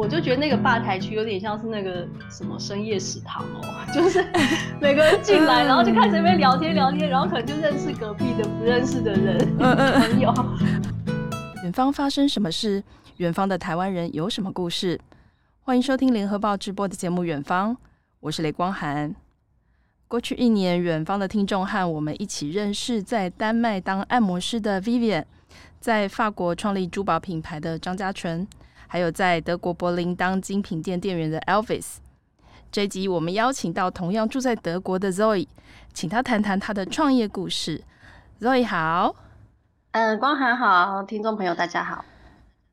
我就觉得那个吧台区有点像是那个什么深夜食堂哦，就是每个人进来，然后就开始那边聊天聊天，然后可能就认识隔壁的不认识的人 朋友。远方发生什么事？远方的台湾人有什么故事？欢迎收听联合报直播的节目《远方》，我是雷光涵。过去一年，远方的听众和我们一起认识在丹麦当按摩师的 Vivian，在法国创立珠宝品牌的张家纯。还有在德国柏林当精品店店员的 Elvis，这集我们邀请到同样住在德国的 Zoe，请他谈谈他的创业故事。Zoe 好，嗯，光涵好，听众朋友大家好，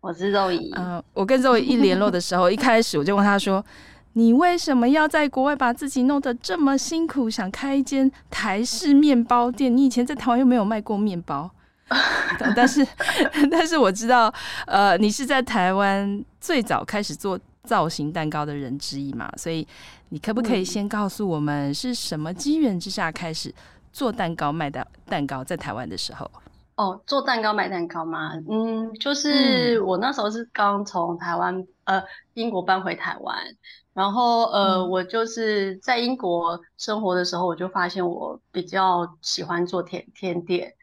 我是 Zoe。嗯，我跟 Zoe 一联络的时候，一开始我就问他说：“你为什么要在国外把自己弄得这么辛苦，想开一间台式面包店？你以前在台湾又没有卖过面包。” 但是，但是我知道，呃，你是在台湾最早开始做造型蛋糕的人之一嘛，所以你可不可以先告诉我们是什么机缘之下开始做蛋糕卖的蛋糕在台湾的时候？哦，做蛋糕卖蛋糕吗？嗯，就是我那时候是刚从台湾呃英国搬回台湾，然后呃、嗯、我就是在英国生活的时候，我就发现我比较喜欢做甜甜点。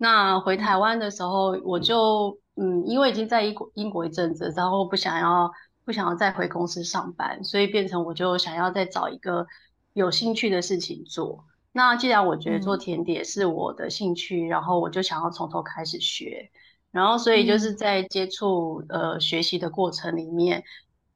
那回台湾的时候，我就嗯，因为已经在英国英国一阵子，然后不想要不想要再回公司上班，所以变成我就想要再找一个有兴趣的事情做。那既然我觉得做甜点是我的兴趣，嗯、然后我就想要从头开始学，然后所以就是在接触、嗯、呃学习的过程里面，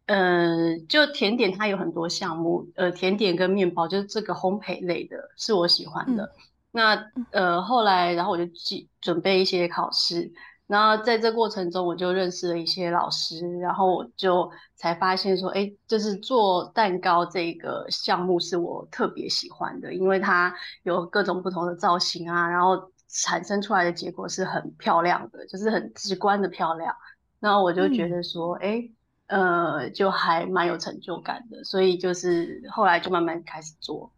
呃，就甜点它有很多项目，呃，甜点跟面包就是这个烘焙类的是我喜欢的。嗯那呃后来，然后我就记准备一些考试，然后在这过程中，我就认识了一些老师，然后我就才发现说，哎，就是做蛋糕这个项目是我特别喜欢的，因为它有各种不同的造型啊，然后产生出来的结果是很漂亮的，就是很直观的漂亮。然后我就觉得说，哎、嗯，呃，就还蛮有成就感的，所以就是后来就慢慢开始做。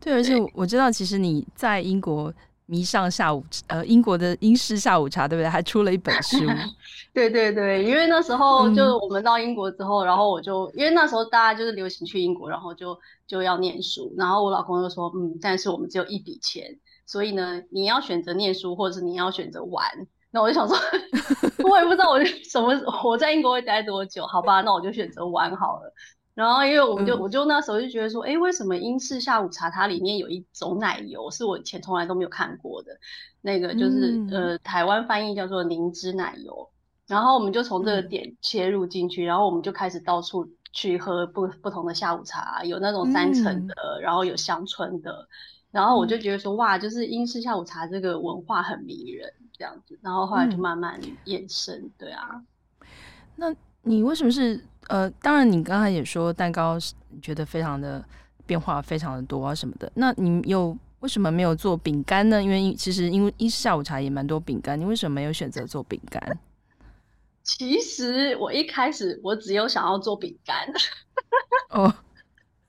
对，而且我知道，其实你在英国迷上下午呃英国的英式下午茶，对不对？还出了一本书。对对对，因为那时候就我们到英国之后，嗯、然后我就因为那时候大家就是流行去英国，然后就就要念书，然后我老公就说，嗯，但是我们只有一笔钱，所以呢，你要选择念书，或者是你要选择玩。那我就想说，我也不知道我什么我在英国会待多久，好吧，那我就选择玩好了。然后，因为我们就、嗯、我就那时候就觉得说，哎，为什么英式下午茶它里面有一种奶油是我以前从来都没有看过的，那个就是、嗯、呃台湾翻译叫做灵芝奶油。然后我们就从这个点切入进去，嗯、然后我们就开始到处去喝不不同的下午茶，有那种三层的，嗯、然后有乡村的。然后我就觉得说，哇，就是英式下午茶这个文化很迷人，这样子。然后后来就慢慢延伸，嗯、对啊。那你为什么是？呃，当然，你刚才也说蛋糕觉得非常的变化非常的多啊什么的。那你有为什么没有做饼干呢？因为其实因为一下午茶也蛮多饼干，你为什么没有选择做饼干？其实我一开始我只有想要做饼干。哦，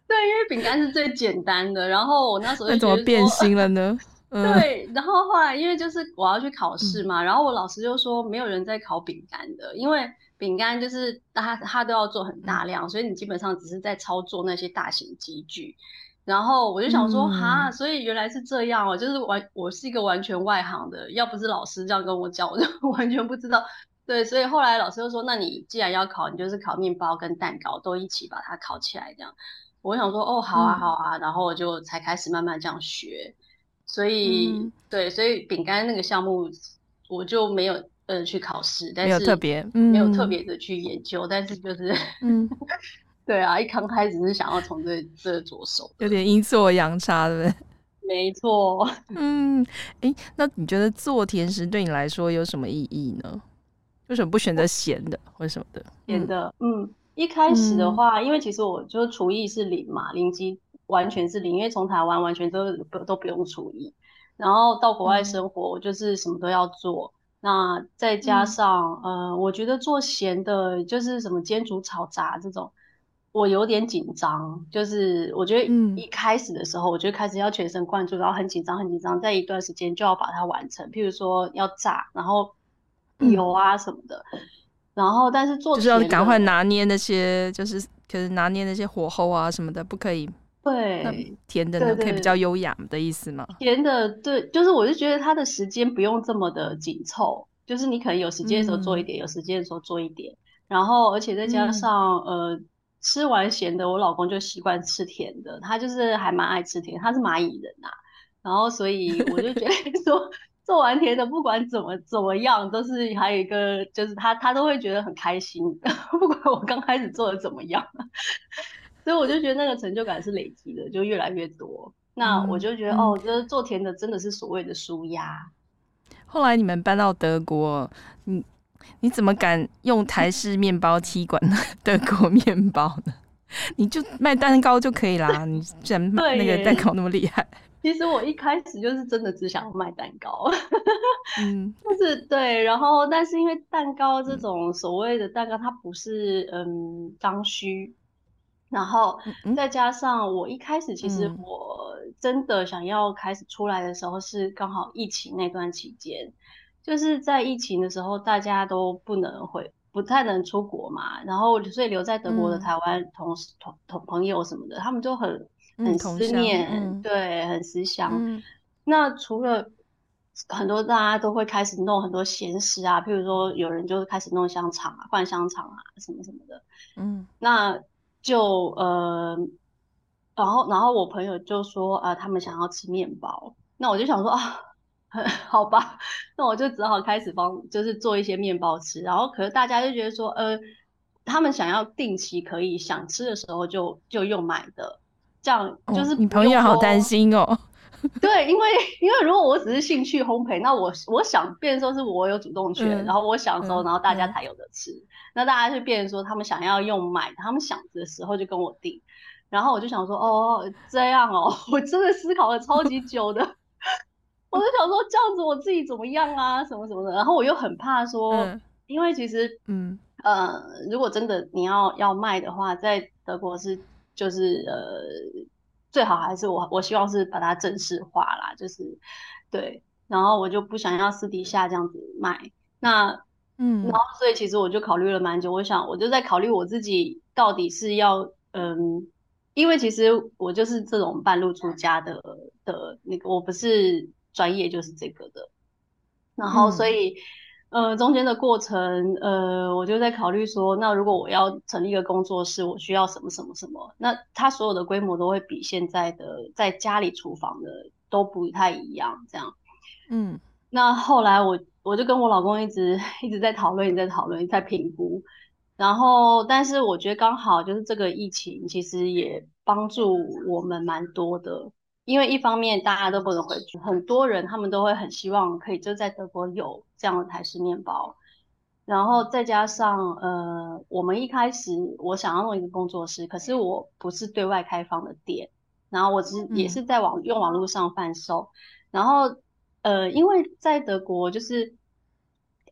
对，因为饼干是最简单的。然后我那时候就那怎么变心了呢？呃、对，然后后来因为就是我要去考试嘛，嗯、然后我老师就说没有人在烤饼干的，因为。饼干就是它，它都要做很大量，嗯、所以你基本上只是在操作那些大型机具。然后我就想说，哈、嗯，所以原来是这样哦，就是完，我是一个完全外行的，要不是老师这样跟我讲，我就完全不知道。对，所以后来老师就说，那你既然要考，你就是烤面包跟蛋糕都一起把它烤起来，这样。我想说，哦，好啊，好啊，嗯、然后我就才开始慢慢这样学。所以，嗯、对，所以饼干那个项目我就没有。呃，去考试，但是没有特别，没有特别的去研究，嗯、但是就是，嗯，对啊，一刚开始是想要从这这着手，有点阴错阳差，对不对？没错，嗯，哎、欸，那你觉得做甜食对你来说有什么意义呢？为什么不选择咸的或什么的？咸的，嗯，一开始的话，嗯、因为其实我就是厨艺是零嘛，零基完全是零，因为从台湾完全都不都不用厨艺，然后到国外生活，我就是什么都要做。那再加上，嗯、呃，我觉得做咸的，就是什么煎煮炒炸这种，我有点紧张。就是我觉得一开始的时候，我就开始要全神贯注，然后很紧张，很紧张，在一段时间就要把它完成。譬如说要炸，然后油啊什么的。嗯、然后但是做就是要赶快拿捏那些，就是可是拿捏那些火候啊什么的，不可以。对，甜的呢？可以比较。优雅的意思吗？甜的，对，就是我就觉得它的时间不用这么的紧凑，就是你可能有时间的时候做一点，嗯、有时间的时候做一点，然后而且再加上、嗯、呃，吃完咸的，我老公就习惯吃甜的，他就是还蛮爱吃甜，他是蚂蚁人呐、啊，然后所以我就觉得 说做完甜的不管怎么怎么样，都是还有一个就是他他都会觉得很开心，不管我刚开始做的怎么样。所以我就觉得那个成就感是累积的，就越来越多。那我就觉得，嗯、哦，就是做甜的真的是所谓的舒压。后来你们搬到德国，你你怎么敢用台式面包踢馆 德国面包呢？你就卖蛋糕就可以啦。你居然卖那个蛋糕那么厉害，其实我一开始就是真的只想要卖蛋糕。嗯，就是对，然后但是因为蛋糕这种所谓的蛋糕，它不是嗯刚需。然后再加上我一开始，其实我真的想要开始出来的时候，是刚好疫情那段期间，就是在疫情的时候，大家都不能回，不太能出国嘛。然后所以留在德国的台湾同事、同同朋友什么的，他们就很很思念，对，很思乡。那除了很多大家都会开始弄很多咸食啊，譬如说有人就开始弄香肠啊、灌香肠啊什么什么的。嗯，那。就呃，然后然后我朋友就说啊、呃，他们想要吃面包，那我就想说啊，好吧，那我就只好开始帮，就是做一些面包吃。然后可是大家就觉得说，呃，他们想要定期可以想吃的时候就就用买的，这样就是、哦、你朋友好担心哦。对，因为因为如果我只是兴趣烘焙，那我我想变成说是我有主动权，嗯、然后我想的时候，然后大家才有的吃。嗯、那大家就变成说他们想要用买，他们想的时候就跟我订。然后我就想说，哦，这样哦，我真的思考了超级久的。我就想说这样子我自己怎么样啊，什么什么的。然后我又很怕说，嗯、因为其实，嗯呃，如果真的你要要卖的话，在德国是就是呃。最好还是我，我希望是把它正式化啦，就是对，然后我就不想要私底下这样子卖。那嗯，然后所以其实我就考虑了蛮久，我想我就在考虑我自己到底是要嗯，因为其实我就是这种半路出家的的那个，我不是专业就是这个的，然后所以。嗯呃，中间的过程，呃，我就在考虑说，那如果我要成立一个工作室，我需要什么什么什么？那它所有的规模都会比现在的在家里厨房的都不太一样，这样。嗯，那后来我我就跟我老公一直 一直在讨论，一直在讨论，在评估。然后，但是我觉得刚好就是这个疫情，其实也帮助我们蛮多的。因为一方面大家都不能回去，很多人他们都会很希望可以就在德国有这样的台式面包，然后再加上呃，我们一开始我想要弄一个工作室，可是我不是对外开放的店，然后我只也是在网用网络上贩售，然后呃，因为在德国就是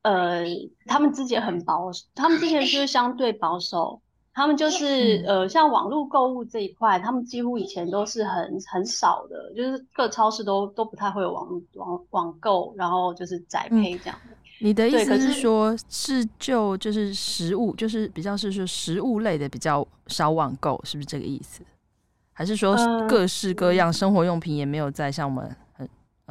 呃，他们之前很保守，他们之前就是相对保守。他们就是呃，像网络购物这一块，他们几乎以前都是很很少的，就是各超市都都不太会有网网网购，然后就是宅配这样。嗯，你的意思是说，是就就是食物，就是比较是说食物类的比较少网购，是不是这个意思？还是说各式各样生活用品也没有在像我们很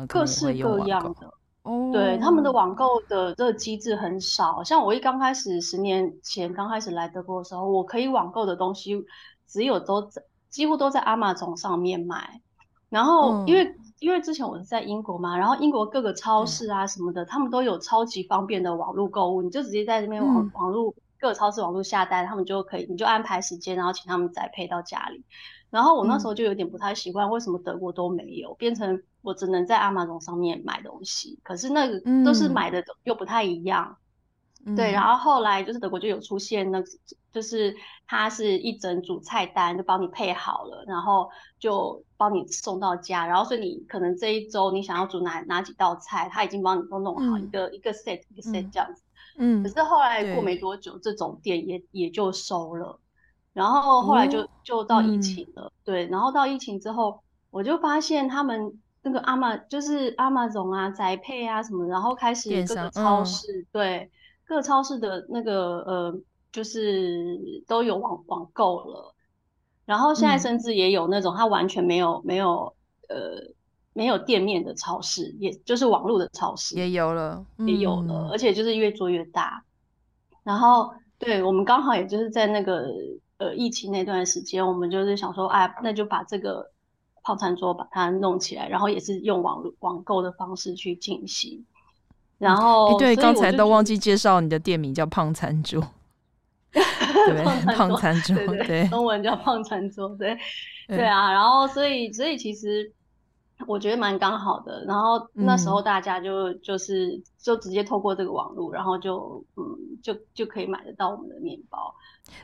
呃各式各样的？哦，对，他们的网购的这个机制很少，像我一刚开始十年前刚开始来德国的时候，我可以网购的东西只有都在几乎都在 Amazon 上面买，然后因为、嗯、因为之前我是在英国嘛，然后英国各个超市啊什么的，嗯、他们都有超级方便的网络购物，你就直接在这边网、嗯、网络各个超市网络下单，他们就可以，你就安排时间，然后请他们再配到家里。然后我那时候就有点不太习惯，为什么德国都没有，变成我只能在 Amazon 上面买东西。可是那个都是买的又不太一样，嗯、对。然后后来就是德国就有出现那个，就是它是一整组菜单就帮你配好了，然后就帮你送到家。然后所以你可能这一周你想要煮哪哪几道菜，他已经帮你都弄好一个、嗯、一个 set 一个 set 这样子。嗯。可是后来过没多久，这种店也也就收了。然后后来就就到疫情了，嗯，对，然后到疫情之后，我就发现他们那个阿玛就是 Amazon 啊，宅配啊什么，然后开始各个超市，嗯，对，各超市的那个呃，就是都有网网购了，然后现在甚至也有那种它完全没有没有呃没有店面的超市，也就是网络的超市也有了，也有了，而且就是越做越大。然后对我们刚好也就是在那个呃疫情那段时间，我们就是想说，哎，那就把这个。泡餐桌把它弄起来，然后也是用网络网购的方式去进行。然后，嗯、对，刚才都忘记介绍你的店名叫胖餐 桌，对，胖餐桌，对，中文叫胖餐桌，对，对啊。然后，所以，所以其实我觉得蛮刚好的。然后那时候大家就就是就直接透过这个网络，然后就嗯，就就可以买得到我们的面包。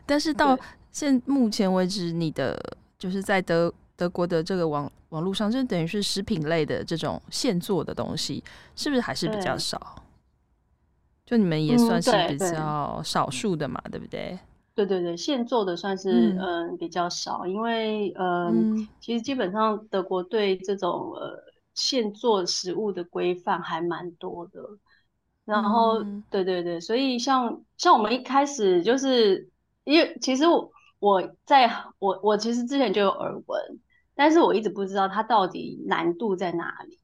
但是到现目前为止，你的就是在德。德国的这个网网络上，就等于是食品类的这种现做的东西，是不是还是比较少？就你们也算是比较少数的嘛，嗯、对，对，对不对？对对对，现做的算是嗯，嗯比较少，因为嗯，嗯，其实基本上德国对这种呃现做食物的规范还蛮多的。然后、嗯、对对对，所以像像我们一开始就是因为其实我我在我我其实之前就有耳闻。但是我一直不知道它到底难度在哪里，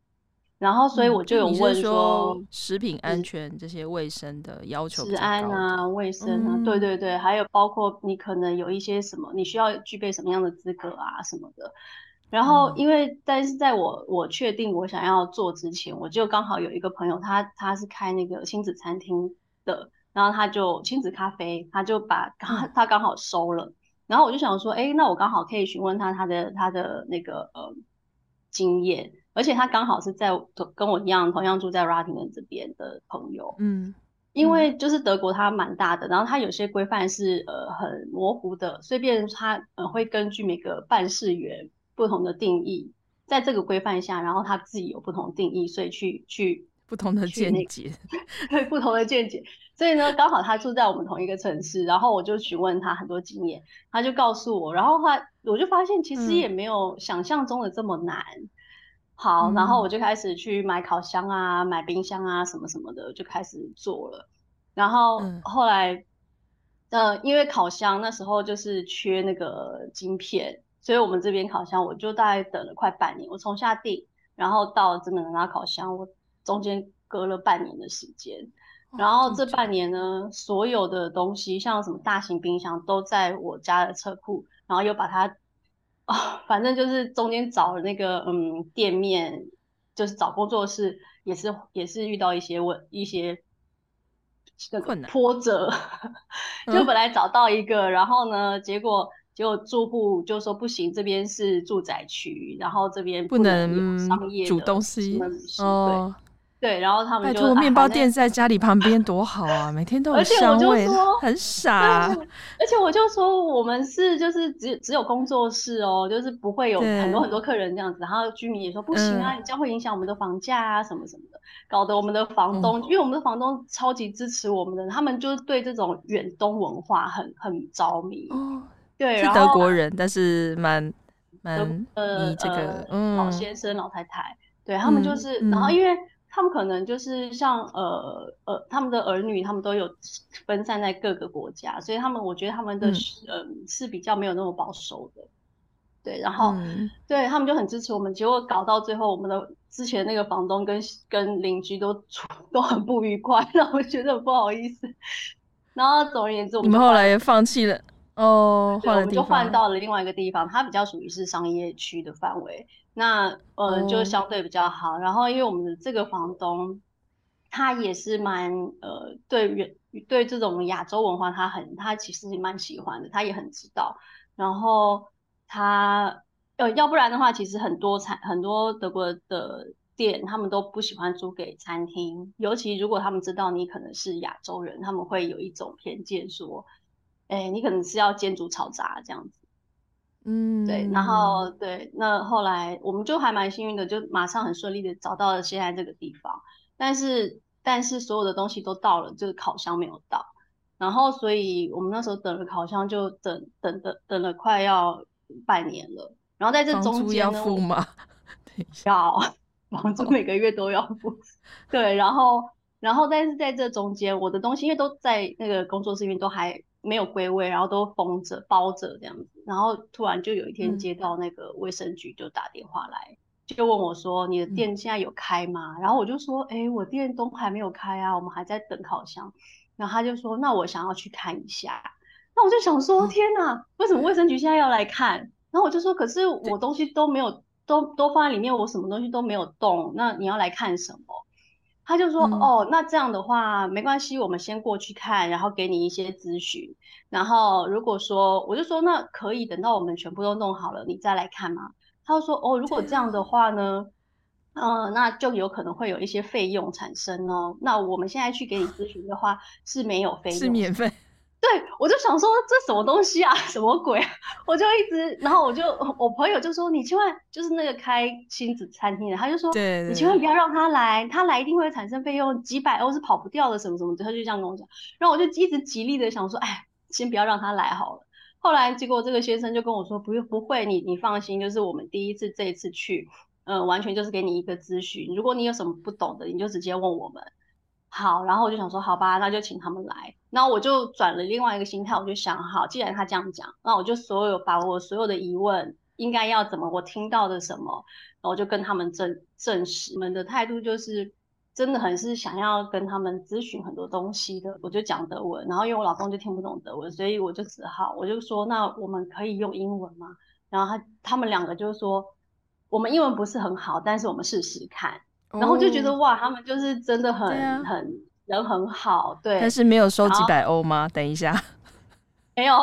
然后所以我就有问说，嗯、说食品安全这些卫生的要求，食安啊、卫生啊、嗯，对对对，还有包括你可能有一些什么，你需要具备什么样的资格啊什么的。然后因为但是在我我确定我想要做之前，我就刚好有一个朋友，他他是开那个亲子餐厅的，然后他就亲子咖啡，他就把他 他刚好收了。然后我就想说，哎，那我刚好可以询问他他的他的那个呃经验，而且他刚好是在跟我一样同样住在 Rotterdam 这边的朋友，嗯，因为就是德国它蛮大的，然后它有些规范是呃很模糊的，所以变成他呃会根据每个办事员不同的定义，在这个规范下，然后他自己有不同定义，所以去去不同的见解，对 不同的见解。所以呢，刚好他住在我们同一个城市，然后我就询问他很多经验，他就告诉我，然后他我就发现其实也没有想象中的这么难。嗯、好，然后我就开始去买烤箱啊，买冰箱啊，什么什么的，就开始做了。然后后来，呃，因为烤箱那时候就是缺那个晶片，所以我们这边烤箱我就大概等了快半年，我从下定，然后到真的拿烤箱，我中间隔了半年的时间。然后这半年呢，所有的东西像什么大型冰箱都在我家的车库，然后又把它，啊、哦，反正就是中间找了那个嗯店面，就是找工作室也是也是遇到一些问一些困难波折，就本来找到一个，嗯、然后呢，结果结果住户就说不行，这边是住宅区，然后这边不能有商业的煮东西哦。对，然后他们就拜托，面包店在家里旁边多好啊，每天都有香味，很 傻、啊。而且我就说，我们是就是只只有工作室哦，就是不会有很多很多客人这样子。然后居民也说不行啊，嗯、你这样会影响我们的房价啊，什么什么的，搞得我们的房东，嗯、因为我们的房东超级支持我们的，他们就对这种远东文化很很着迷。哦，对，是德国人，但是蛮蛮呃这个、呃、嗯老先生老太太，对他们就是，嗯、然后因为。他们可能就是像呃呃，他们的儿女，他们都有分散在各个国家，所以他们我觉得他们的嗯、呃、是比较没有那么保守的，对，然后、嗯、对他们就很支持我们，结果搞到最后，我们的之前那个房东跟跟邻居都都很不愉快，让我觉得很不好意思。然后总而言之，我们后来也放弃了哦，对，我们就换到了另外一个地方，它比较属于是商业区的范围。那呃就相对比较好，oh. 然后因为我们的这个房东，他也是蛮呃对于对这种亚洲文化他很他其实也蛮喜欢的，他也很知道。然后他呃要不然的话，其实很多餐很多德国的店他们都不喜欢租给餐厅，尤其如果他们知道你可能是亚洲人，他们会有一种偏见说，哎你可能是要煎煮炒炸这样子。嗯，对，然后对，那后来我们就还蛮幸运的，就马上很顺利的找到了现在这个地方。但是，但是所有的东西都到了，就是烤箱没有到。然后，所以我们那时候等了烤箱，就等等等等了快要半年了。然后在这中间付吗？要，房租每个月都要付。对，然后然后但是在这中间，我的东西因为都在那个工作室里面都还没有归位，然后都封着包着这样子，然后突然就有一天接到那个卫生局就打电话来。嗯就问我说：“你的店现在有开吗？”嗯、然后我就说：“哎、欸，我店都还没有开啊，我们还在等烤箱。”然后他就说：“那我想要去看一下。”那我就想说：“天哪，为什么卫生局现在要来看？”然后我就说：“可是我东西都没有，都都放在里面，我什么东西都没有动。那你要来看什么？”他就说：“嗯、哦，那这样的话没关系，我们先过去看，然后给你一些咨询。然后如果说，我就说那可以等到我们全部都弄好了，你再来看吗？”他就说：“哦，如果这样的话呢，嗯、呃，那就有可能会有一些费用产生哦。那我们现在去给你咨询的话是没有费用，是免费。对，我就想说这什么东西啊，什么鬼？我就一直，然后我就我朋友就说你千万就是那个开亲子餐厅的，他就说，对，你千万不要让他来，他来一定会产生费用，几百欧是跑不掉的，什么什么的。他就这样跟我讲，然后我就一直极力的想说，哎，先不要让他来好了。”后来，结果这个先生就跟我说：“不用，不会，你你放心，就是我们第一次这一次去，嗯、呃，完全就是给你一个咨询。如果你有什么不懂的，你就直接问我们。”好，然后我就想说：“好吧，那就请他们来。”然后我就转了另外一个心态，我就想：好，既然他这样讲，那我就所有把我所有的疑问应该要怎么，我听到的什么，然后我就跟他们证证实。我们的态度就是。真的很是想要跟他们咨询很多东西的，我就讲德文，然后因为我老公就听不懂德文，所以我就只好我就说，那我们可以用英文吗？然后他他们两个就说，我们英文不是很好，但是我们试试看。然后就觉得哇，他们就是真的很、啊、很人很好，对。但是没有收几百欧吗？等一下，没有，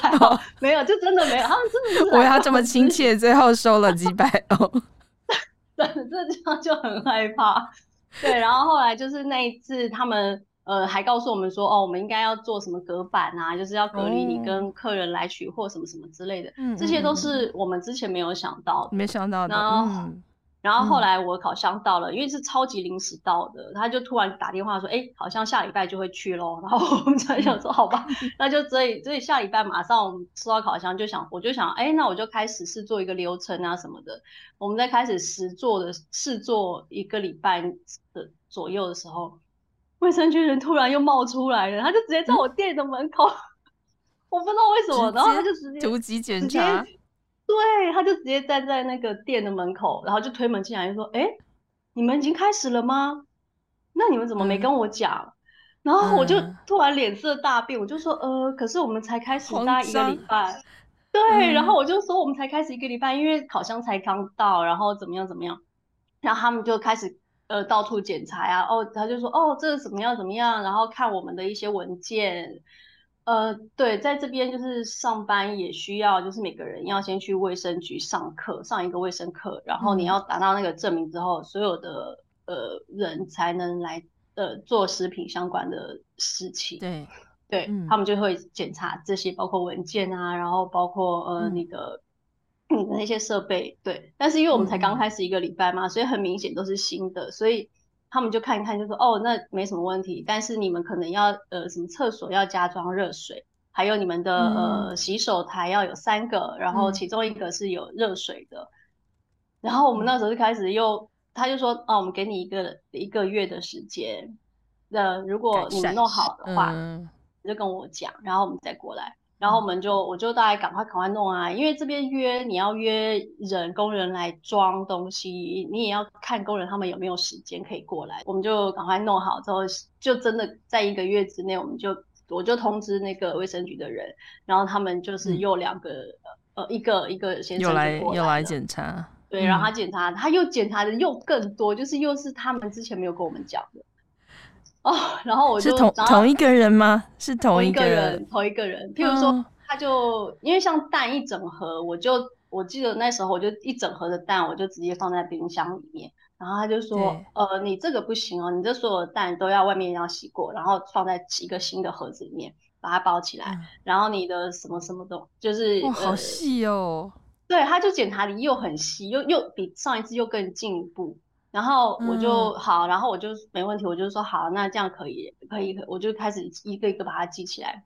还好没有，就真的没有，他们真的是。我要这么亲切，最后收了几百欧，对，这这样就很害怕。对，然后后来就是那一次，他们呃还告诉我们说，哦，我们应该要做什么隔板啊，就是要隔离你跟客人来取货什么什么之类的，嗯，这些都是我们之前没有想到的，没想到的。然后，嗯然后后来我烤箱到了，嗯、因为是超级临时到的，他就突然打电话说：“哎，好像下礼拜就会去咯。”然后我们才想说：“好吧，那就所以所以下礼拜马上我们收到烤箱，就想我就想，哎，那我就开始试做一个流程啊什么的。我们在开始实做的试做一个礼拜的左右的时候，卫生局人突然又冒出来了，他就直接在我店的门口，嗯、我不知道为什么，然后他就直接突击检查。”对，他就直接站在那个店的门口，然后就推门进来，就说：“哎，你们已经开始了吗？那你们怎么没跟我讲？”嗯、然后我就突然脸色大变，我就说：“呃，可是我们才开始大概一个礼拜。”对，嗯、然后我就说：“我们才开始一个礼拜，因为烤箱才刚到，然后怎么样怎么样。”然后他们就开始呃到处检查呀、啊，哦，他就说：“哦，这是怎么样怎么样？”然后看我们的一些文件。呃，对，在这边就是上班也需要，就是每个人要先去卫生局上课，上一个卫生课，然后你要达到那个证明之后，嗯、所有的呃人才能来呃做食品相关的事情。对，对、嗯、他们就会检查这些，包括文件啊，然后包括呃你的你的那些设备。对，但是因为我们才刚开始一个礼拜嘛，嗯、所以很明显都是新的，所以。他们就看一看，就说哦，那没什么问题。但是你们可能要呃，什么厕所要加装热水，还有你们的、嗯、呃洗手台要有三个，然后其中一个是有热水的。嗯、然后我们那时候就开始又，他就说哦，我们给你一个一个月的时间，那如果你们弄好的话，就跟我讲，然后我们再过来。然后我们就，我就大概赶快赶快弄啊，因为这边约你要约人工人来装东西，你也要看工人他们有没有时间可以过来。我们就赶快弄好之后，就真的在一个月之内，我们就我就通知那个卫生局的人，然后他们就是又两个、嗯、呃一个一个先生又来又来检查，对，然后他检查，嗯、他又检查的又更多，就是又是他们之前没有跟我们讲的。哦，然后我就是同同一个人吗？是同一个人，同一个人。譬如说，他就因为像蛋一整盒，我就我记得那时候我就一整盒的蛋，我就直接放在冰箱里面。然后他就说，呃，你这个不行哦，你这所有的蛋都要外面要洗过，然后放在一个新的盒子里面，把它包起来。然后你的什么什么都就是哇，好细哦。对，他就检查的又很细，又又比上一次又更进一步。然后我就、嗯、好，然后我就没问题，我就说好，那这样可以，可以，我就开始一个一个把它记起来。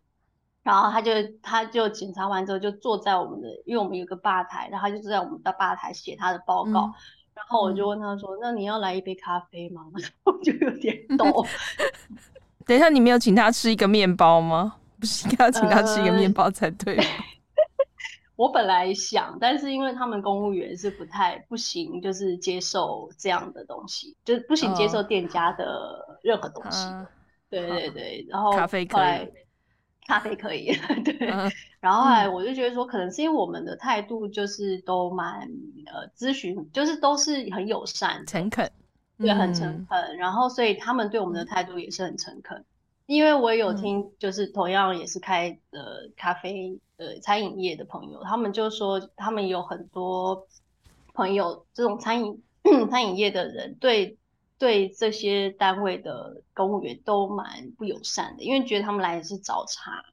然后他就他就检查完之后，就坐在我们的，因为我们有个吧台，然后他就坐在我们的吧台写他的报告。嗯、然后我就问他说：“嗯、那你要来一杯咖啡吗？” 我就有点 抖。等一下，你没有请他吃一个面包吗？不是应该要请他吃一个面包才对吗？呃、我本来想，但是因为他们公务员是不太不行，就是接受这样的东西，就是不行接受店家的任何东西。哦、对对对，然后咖啡可以。咖啡可以，对。嗯、然后后来我就觉得说，可能是因为我们的态度就是都蛮呃咨询，就是都是很友善、诚恳，对，很诚恳。然后所以他们对我们的态度也是很诚恳。嗯、因为我有听，就是同样也是开呃咖啡呃餐饮业的朋友，他们就说他们有很多朋友这种餐饮 餐饮业的人对。对这些单位的公务员都蛮不友善的，因为觉得他们来的是找茬。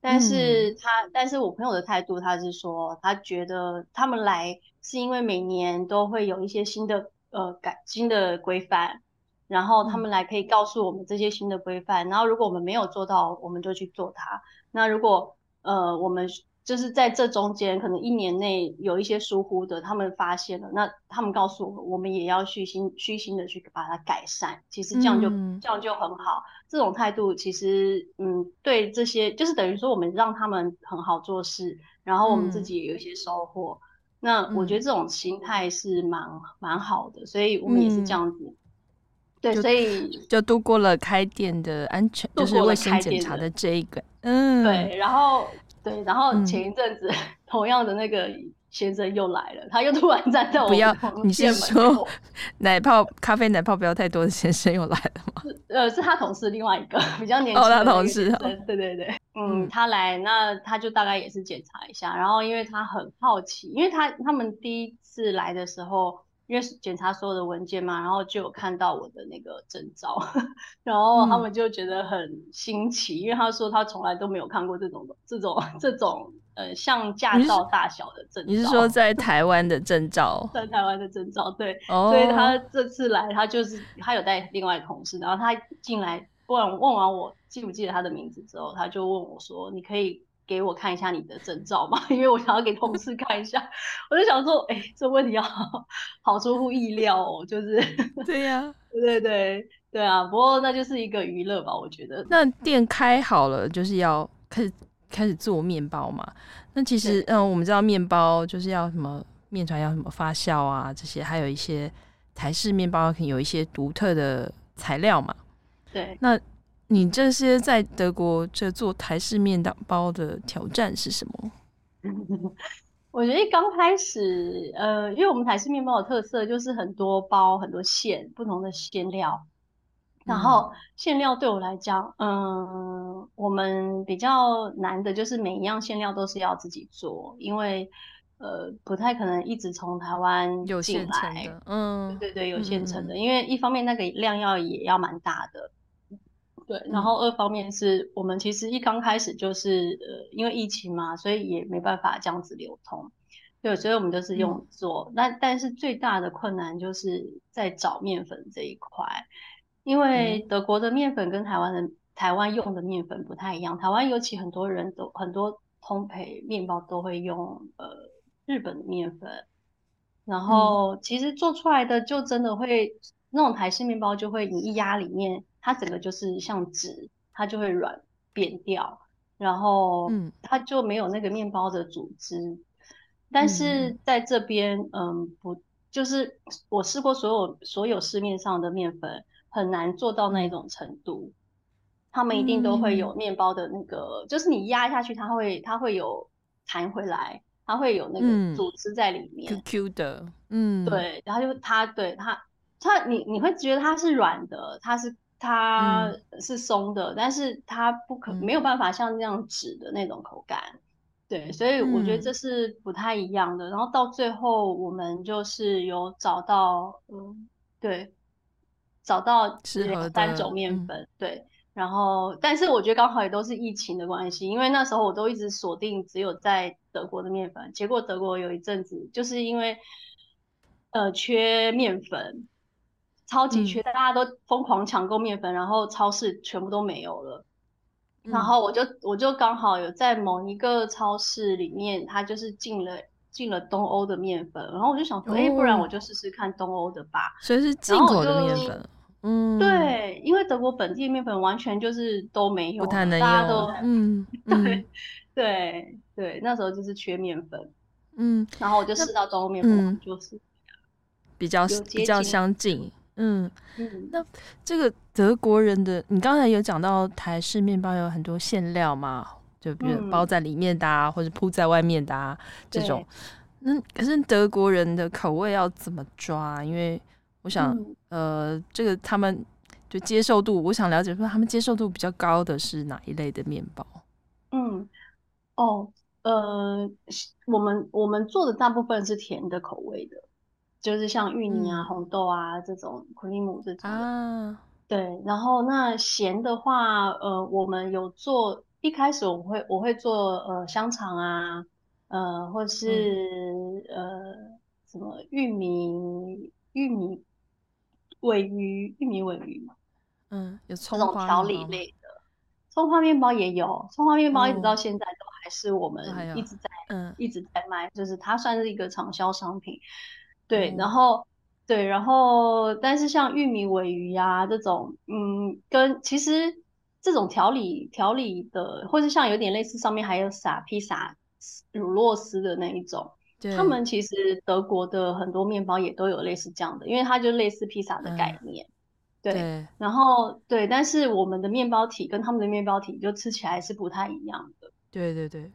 但是他，嗯、但是我朋友的态度，他是说，他觉得他们来是因为每年都会有一些新的呃改新的规范，然后他们来可以告诉我们这些新的规范，嗯、然后如果我们没有做到，我们就去做它。那如果呃我们。就是在这中间，可能一年内有一些疏忽的，他们发现了，那他们告诉我们，我们也要虚心虚心的去把它改善。其实这样就、嗯、这样就很好。这种态度其实，嗯，对这些就是等于说我们让他们很好做事，然后我们自己也有一些收获。嗯、那我觉得这种心态是蛮蛮好的，所以我们也是这样子。嗯、对，所以就度过了开店的安全，就是卫生检查的这一个。嗯，对，然后。对，然后前一阵子、嗯、同样的那个先生又来了，他又突然站在我们店门口。你是说 奶泡咖啡奶泡不要太多的先生又来了吗？呃，是他同事另外一个比较年轻的、哦、他同事。对对对，嗯，嗯他来，那他就大概也是检查一下，然后因为他很好奇，因为他他们第一次来的时候。因为检查所有的文件嘛，然后就有看到我的那个证照，然后他们就觉得很新奇，嗯、因为他说他从来都没有看过这种这种这种呃像驾照大小的证照。你是说在 台湾的证照？在台湾的证照，对。哦、所以他这次来，他就是他有带另外同事，然后他进来问问完我记不记得他的名字之后，他就问我说：“你可以？”给我看一下你的证照嘛，因为我想要给同事看一下，我就想说，哎、欸，这问题要好，好出乎意料哦，就是，对呀、啊，对对对对啊，不过那就是一个娱乐吧，我觉得。那店开好了，就是要开始开始做面包嘛。那其实，嗯，我们知道面包就是要什么面团要什么发酵啊，这些还有一些台式面包可以有一些独特的材料嘛。对，那。你这些在德国这做台式面包的挑战是什么？我觉得刚开始，呃，因为我们台式面包的特色就是很多包、很多馅、不同的馅料。然后馅料对我来讲，嗯、呃，我们比较难的就是每一样馅料都是要自己做，因为呃，不太可能一直从台湾进来。嗯，对对对，有现成的，嗯、因为一方面那个量要也要蛮大的。对，然后二方面是我们其实一刚开始就是呃，因为疫情嘛，所以也没办法这样子流通。对，所以我们就是用做。那、嗯、但是最大的困难就是在找面粉这一块，因为德国的面粉跟台湾的台湾用的面粉不太一样。台湾尤其很多人都很多烘焙面包都会用呃日本的面粉，然后其实做出来的就真的会那种台式面包就会你一压里面。它整个就是像纸，它就会软扁掉，然后它就没有那个面包的组织。嗯、但是在这边，嗯，不，就是我试过所有所有市面上的面粉，很难做到那种程度。他们一定都会有面包的那个，嗯、就是你压下去，它会它会有弹回来，它会有那个组织在里面，Q Q 的，嗯，对，然后就它对它它你你会觉得它是软的，它是。它是松的，嗯、但是它不可没有办法像那样纸的那种口感，嗯、对，所以我觉得这是不太一样的。嗯、然后到最后，我们就是有找到，嗯，对，找到适合三种面粉，嗯、对。然后，但是我觉得刚好也都是疫情的关系，因为那时候我都一直锁定只有在德国的面粉，结果德国有一阵子就是因为呃缺面粉。超级缺，大家都疯狂抢购面粉，嗯、然后超市全部都没有了。嗯、然后我就我就刚好有在某一个超市里面，它就是进了进了东欧的面粉，然后我就想说，哎、哦，不然我就试试看东欧的吧。所以是进口的面粉。嗯，对，因为德国本地的面粉完全就是都没有，不太能用。大家都 嗯，对对对，那时候就是缺面粉。嗯，然后我就试到东欧面粉，就是比较比较相近。嗯嗯，那这个德国人的，你刚才有讲到台式面包有很多馅料嘛？就比如包在里面的啊，嗯、或者铺在外面的啊，这种。那可是德国人的口味要怎么抓？因为我想，嗯、呃，这个他们就接受度，我想了解说，他们接受度比较高的是哪一类的面包？嗯，哦，呃，我们我们做的大部分是甜的口味的，就是像芋泥啊、嗯、红豆啊这种苦力姆这种啊。对，然后那咸的话，呃，我们有做。一开始我会我会做呃香肠啊，呃或是、嗯、呃什么玉米玉米尾鱼玉米尾鱼嘛，嗯，有这种调理类的，葱花面包也有，葱花面包一直到现在都还是我们一直在嗯一直在卖，就是它算是一个畅销商品，对，嗯、然后对，然后但是像玉米尾鱼呀、啊、这种，嗯，跟其实。这种调理调理的，或是像有点类似，上面还有撒披萨乳酪丝的那一种，他们其实德国的很多面包也都有类似这样的，因为它就类似披萨的概念。嗯、对，对，然后对，但是我们的面包体跟他们的面包体就吃起来是不太一样的。对对对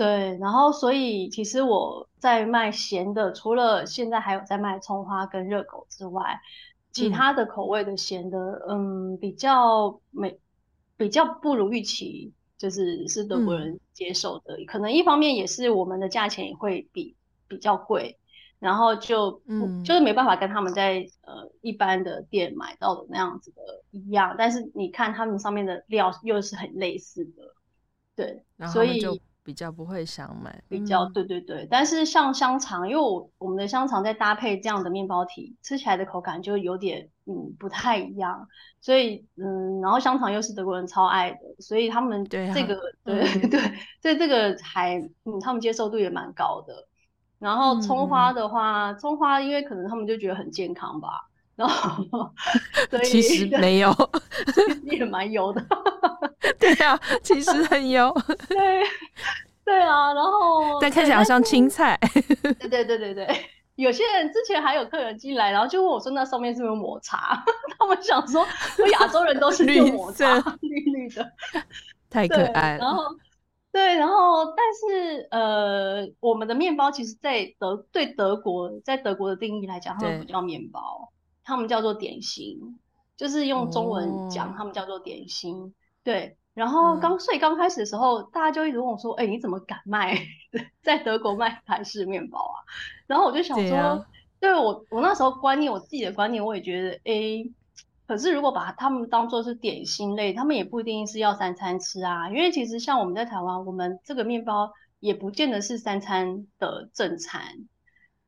对，然后所以其实我在卖咸的，除了现在还有在卖葱花跟热狗之外，其他的口味的咸的，嗯，嗯，比较没。比较不如预期，就是是德国人接受的，嗯、可能一方面也是我们的价钱也会比比较贵，然后就嗯，就是没办法跟他们在呃一般的店买到的那样子的一样，但是你看他们上面的料又是很类似的，对，所以。比较不会想买，比较对对对，但是像香肠，因为我我们的香肠在搭配这样的面包体，吃起来的口感就有点嗯不太一样，所以嗯，然后香肠又是德国人超爱的，所以他们这个对、啊、对、嗯、对，所以这个还嗯他们接受度也蛮高的。然后葱花的话，葱、嗯、花因为可能他们就觉得很健康吧，然后 所以其实没有，也蛮油的。对啊，其实很油。对，对啊，然后 但看起来好像青菜。对对对对对，有些人之前还有客人进来，然后就问我说：“那上面是不是抹茶？”他们想说，我亚洲人都是用抹茶，绿，绿绿的，太可爱了。然后，对，然后但是呃，我们的面包其实，在德对德国，在德国的定义来讲，他们不叫面包，他们叫做点心，就是用中文讲，哦、他们叫做点心。对。然后刚所以刚开始的时候，大家就一直问我说：“哎、欸，你怎么敢卖在德国卖台式面包啊？”然后我就想说：“对，啊、对我我那时候观念，我自己的观念，我也觉得，哎、欸，可是如果把他们当做是点心类，他们也不一定是要三餐吃啊。因为其实像我们在台湾，我们这个面包也不见得是三餐的正餐，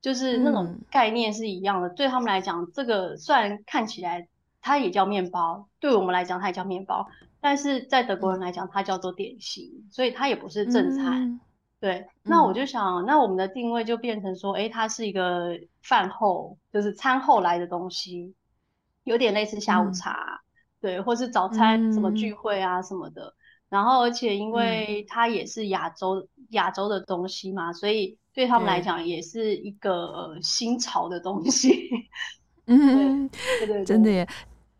就是那种概念是一样的。嗯、对他们来讲，这个虽然看起来它也叫面包，对我们来讲它也叫面包。”但是在德国人来讲，它叫做点心，嗯、所以它也不是正餐。嗯、对，那我就想，嗯、那我们的定位就变成说，哎，它是一个饭后，就是餐后来的东西，有点类似下午茶，嗯、对，或是早餐什么聚会啊什么的。嗯、然后，而且因为它也是亚洲亚、嗯、洲的东西嘛，所以对他们来讲也是一个、呃、新潮的东西。嗯，对对对，真的耶。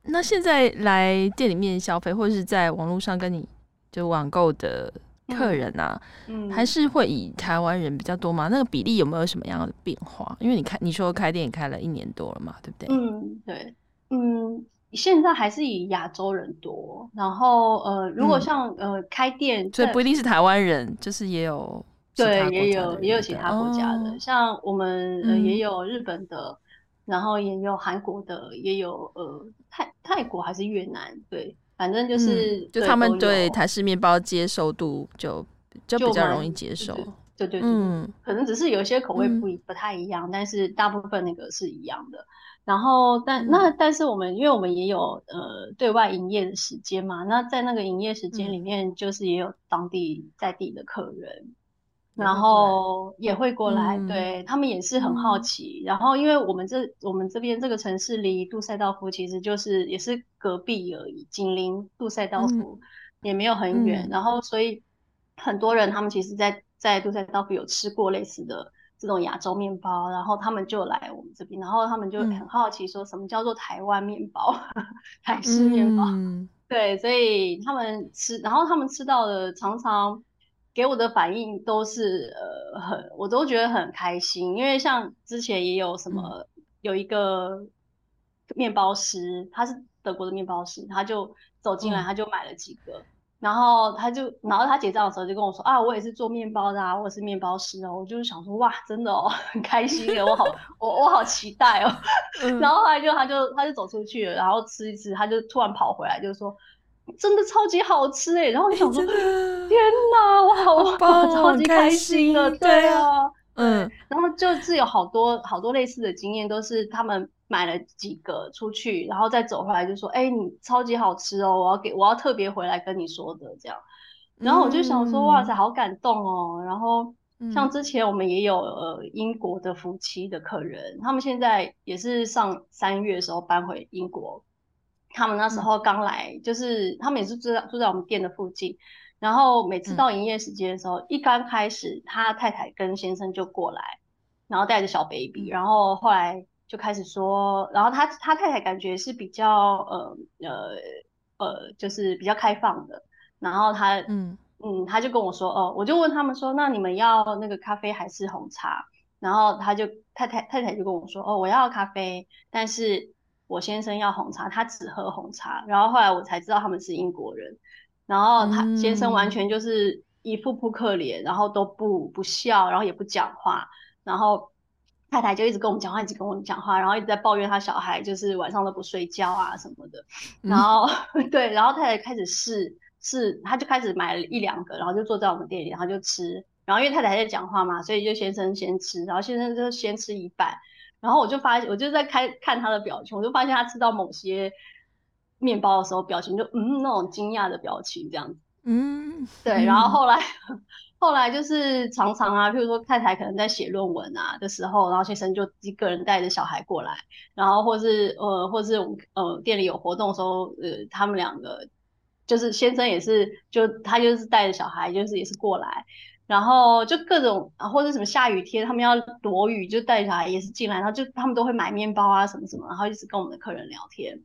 那现在来店里面消费，或者是在网络上跟你就网购的客人啊，嗯，嗯还是会以台湾人比较多吗？那个比例有没有什么样的变化？因为你开你说开店也开了一年多了嘛，对不对？嗯，对，嗯，现在还是以亚洲人多，然后呃，如果像、嗯、呃开店，所以不一定是台湾人，就是也有对，也有也有其他国家的，哦、像我们呃也有日本的。嗯然后也有韩国的，也有呃泰泰国还是越南，对，反正就是、嗯、就他们对台式面包接受度就就比较容易接受，对对对，嗯，可能只是有一些口味不一、嗯、不太一样，但是大部分那个是一样的。然后但、嗯、那但是我们因为我们也有呃对外营业的时间嘛，那在那个营业时间里面，就是也有当地在地的客人。然后也会过来，嗯、对他们也是很好奇。嗯、然后因为我们这我们这边这个城市离杜塞道夫其实就是也是隔壁而已，紧邻杜塞道夫、嗯、也没有很远。嗯、然后所以很多人他们其实在在杜塞道夫有吃过类似的这种亚洲面包，然后他们就来我们这边，然后他们就很好奇说什么叫做台湾面包、嗯、台式面包。嗯、对，所以他们吃，然后他们吃到的常常。给我的反应都是呃很，我都觉得很开心，因为像之前也有什么、嗯、有一个面包师，他是德国的面包师，他就走进来，他就买了几个，嗯、然后他就然后他结账的时候就跟我说啊，我也是做面包的啊，我也是面包师哦，我就是想说哇，真的哦，很开心耶，我好 我我好期待哦，嗯、然后后来就他就他就走出去了，然后吃一吃，他就突然跑回来就说。真的超级好吃哎！然后我想说，天哪，我好，好 棒，超级开心的，对啊，嗯，然后就是有好多好多类似的经验，都是他们买了几个出去，然后再走回来就说，哎，你超级好吃哦，我要给我要特别回来跟你说的这样。然后我就想说，嗯、哇塞，好感动哦。然后像之前我们也有呃英国的夫妻的客人，他们现在也是上三月的时候搬回英国。他们那时候刚来，嗯、就是他们也是住在住在我们店的附近，然后每次到营业时间的时候，嗯、一刚开始他太太跟先生就过来，然后带着小 baby，然后后来就开始说，然后他他太太感觉是比较呃呃呃，就是比较开放的，然后他嗯嗯，他就跟我说哦，我就问他们说，那你们要那个咖啡还是红茶？然后他就太太太太就跟我说哦，我要咖啡，但是。我先生要红茶，他只喝红茶。然后后来我才知道他们是英国人。然后他先生完全就是一副扑克脸，然后都不不笑，然后也不讲话。然后太太就一直跟我们讲话，一直跟我们讲话，然后一直在抱怨他小孩就是晚上都不睡觉啊什么的。然后、嗯、对，然后太太开始试试，他就开始买了一两个，然后就坐在我们店里，然后就吃。然后因为太太在讲话嘛，所以就先生先吃，然后先生就先吃一半。然后我就发现，我就在开看他的表情，我就发现他吃到某些面包的时候，表情就嗯那种惊讶的表情这样子。嗯，对。然后后来后来就是常常啊，譬如说太太可能在写论文啊的时候，然后先生就一个人带着小孩过来，然后或是呃或是呃店里有活动的时候，呃他们两个就是先生也是就他就是带着小孩，就是也是过来。然后就各种啊，或者什么下雨天，他们要躲雨，就带小孩也是进来，然后就他们都会买面包啊什么什么，然后一直跟我们的客人聊天。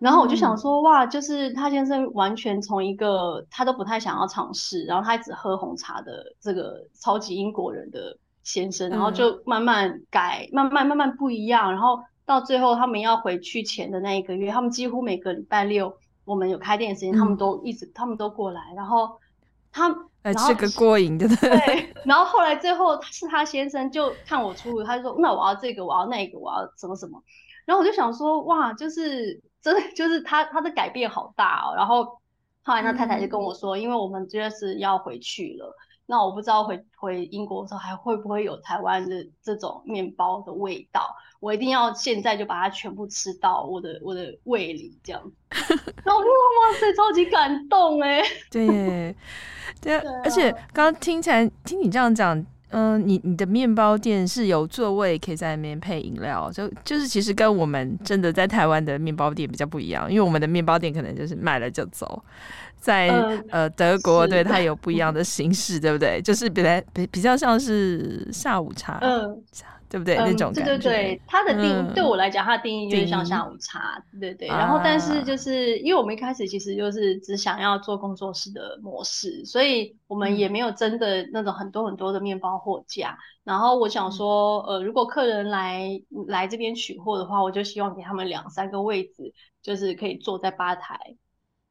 然后我就想说，嗯、哇，就是他先生完全从一个他都不太想要尝试，然后他只喝红茶的这个超级英国人的先生，然后就慢慢改，嗯、慢慢慢慢不一样，然后到最后他们要回去前的那一个月，他们几乎每个礼拜六我们有开店的时间，嗯、他们都一直他们都过来，然后他。来吃个过瘾的，对。然后后来最后是他先生就看我出炉，他就说：“那我要这个，我要那个，我要什么什么。”然后我就想说：“哇，就是真的，就是他他的改变好大哦。”然后后来他太太就跟我说：“嗯、因为我们就是要回去了。”那我不知道回回英国的时候还会不会有台湾的这种面包的味道，我一定要现在就把它全部吃到我的我的胃里这样。然后我就哇塞，超级感动哎！对耶，对，对啊、而且刚刚听起来听你这样讲，嗯、呃，你你的面包店是有座位可以在里面配饮料，就就是其实跟我们真的在台湾的面包店比较不一样，因为我们的面包店可能就是买了就走。在呃，呃德国，对它有不一样的形式，对不对？就是比来比比较像是下午茶，嗯，对不对？那种感觉。对对对，它的定义对我来讲，它的定义就是像下午茶，对对。然后，但是就是因为我们一开始其实就是只想要做工作室的模式，所以我们也没有真的那种很多很多的面包货架。然后我想说，呃，如果客人来来这边取货的话，我就希望给他们两三个位置，就是可以坐在吧台。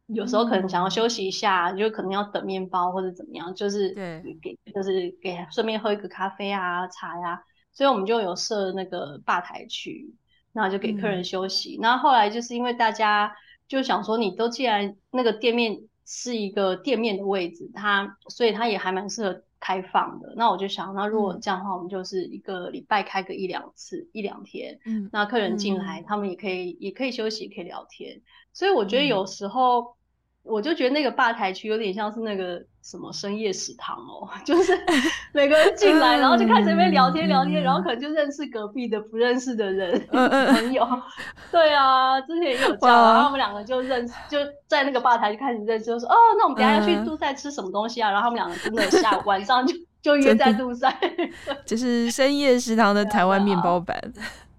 有时候可能想要休息一下，嗯、就可能要等面包或者怎么样，就是给就是给顺便喝一个咖啡啊茶呀、啊，所以我们就有设那个吧台区，然后就给客人休息。那、嗯、后，后来就是因为大家就想说，你都既然那个店面是一个店面的位置，它所以它也还蛮适合开放的。那我就想，那如果这样的话，我们就是一个礼拜开个一两次一两天，嗯，那客人进来，嗯、他们也可以也可以休息，也可以聊天。所以我觉得有时候。我就觉得那个吧台区有点像是那个什么深夜食堂哦，就是每个人进来，然后就开始那边聊天聊天，然后可能就认识隔壁的不认识的人 朋友。对啊，之前也有这样，然后我们两个就认识，就在那个吧台就开始认识，就说哦，那我们等下要去杜塞吃什么东西啊？然后他们两个真的下午 晚上就就约在杜塞，就是深夜食堂的台湾面包版。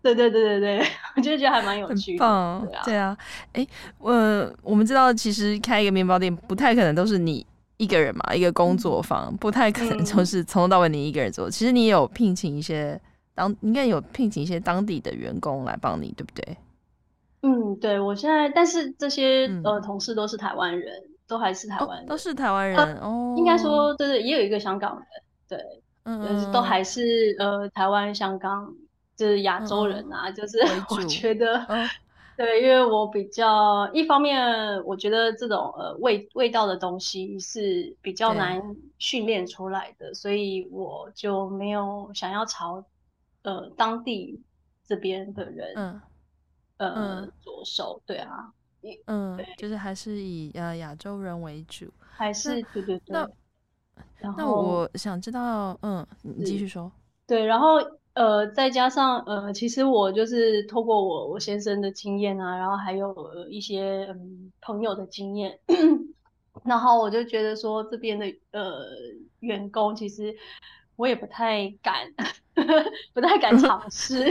对对对对对，我就觉得还蛮有趣的。棒，对啊，哎、啊，我、呃、我们知道，其实开一个面包店不太可能都是你一个人嘛，一个工作坊、嗯、不太可能就是从头到尾你一个人做。嗯、其实你有聘请一些当，应该有聘请一些当地的员工来帮你，对不对？嗯，对，我现在，但是这些、嗯、呃同事都是台湾人，都还是台湾人、哦，都是台湾人哦。应该说，对对，也有一个香港人，对，嗯，都还是呃台湾、香港。是亚洲人啊，嗯、就是 我觉得，嗯、对，因为我比较一方面，我觉得这种呃味味道的东西是比较难训练出来的，所以我就没有想要朝呃当地这边的人，嗯，呃着手，对啊，嗯，就是还是以呃亚洲人为主，还是对对对。那那我想知道，嗯，你继续说，对，然后。呃，再加上呃，其实我就是透过我我先生的经验啊，然后还有一些嗯朋友的经验，然后我就觉得说这边的呃员工其实我也不太敢，不太敢尝 试，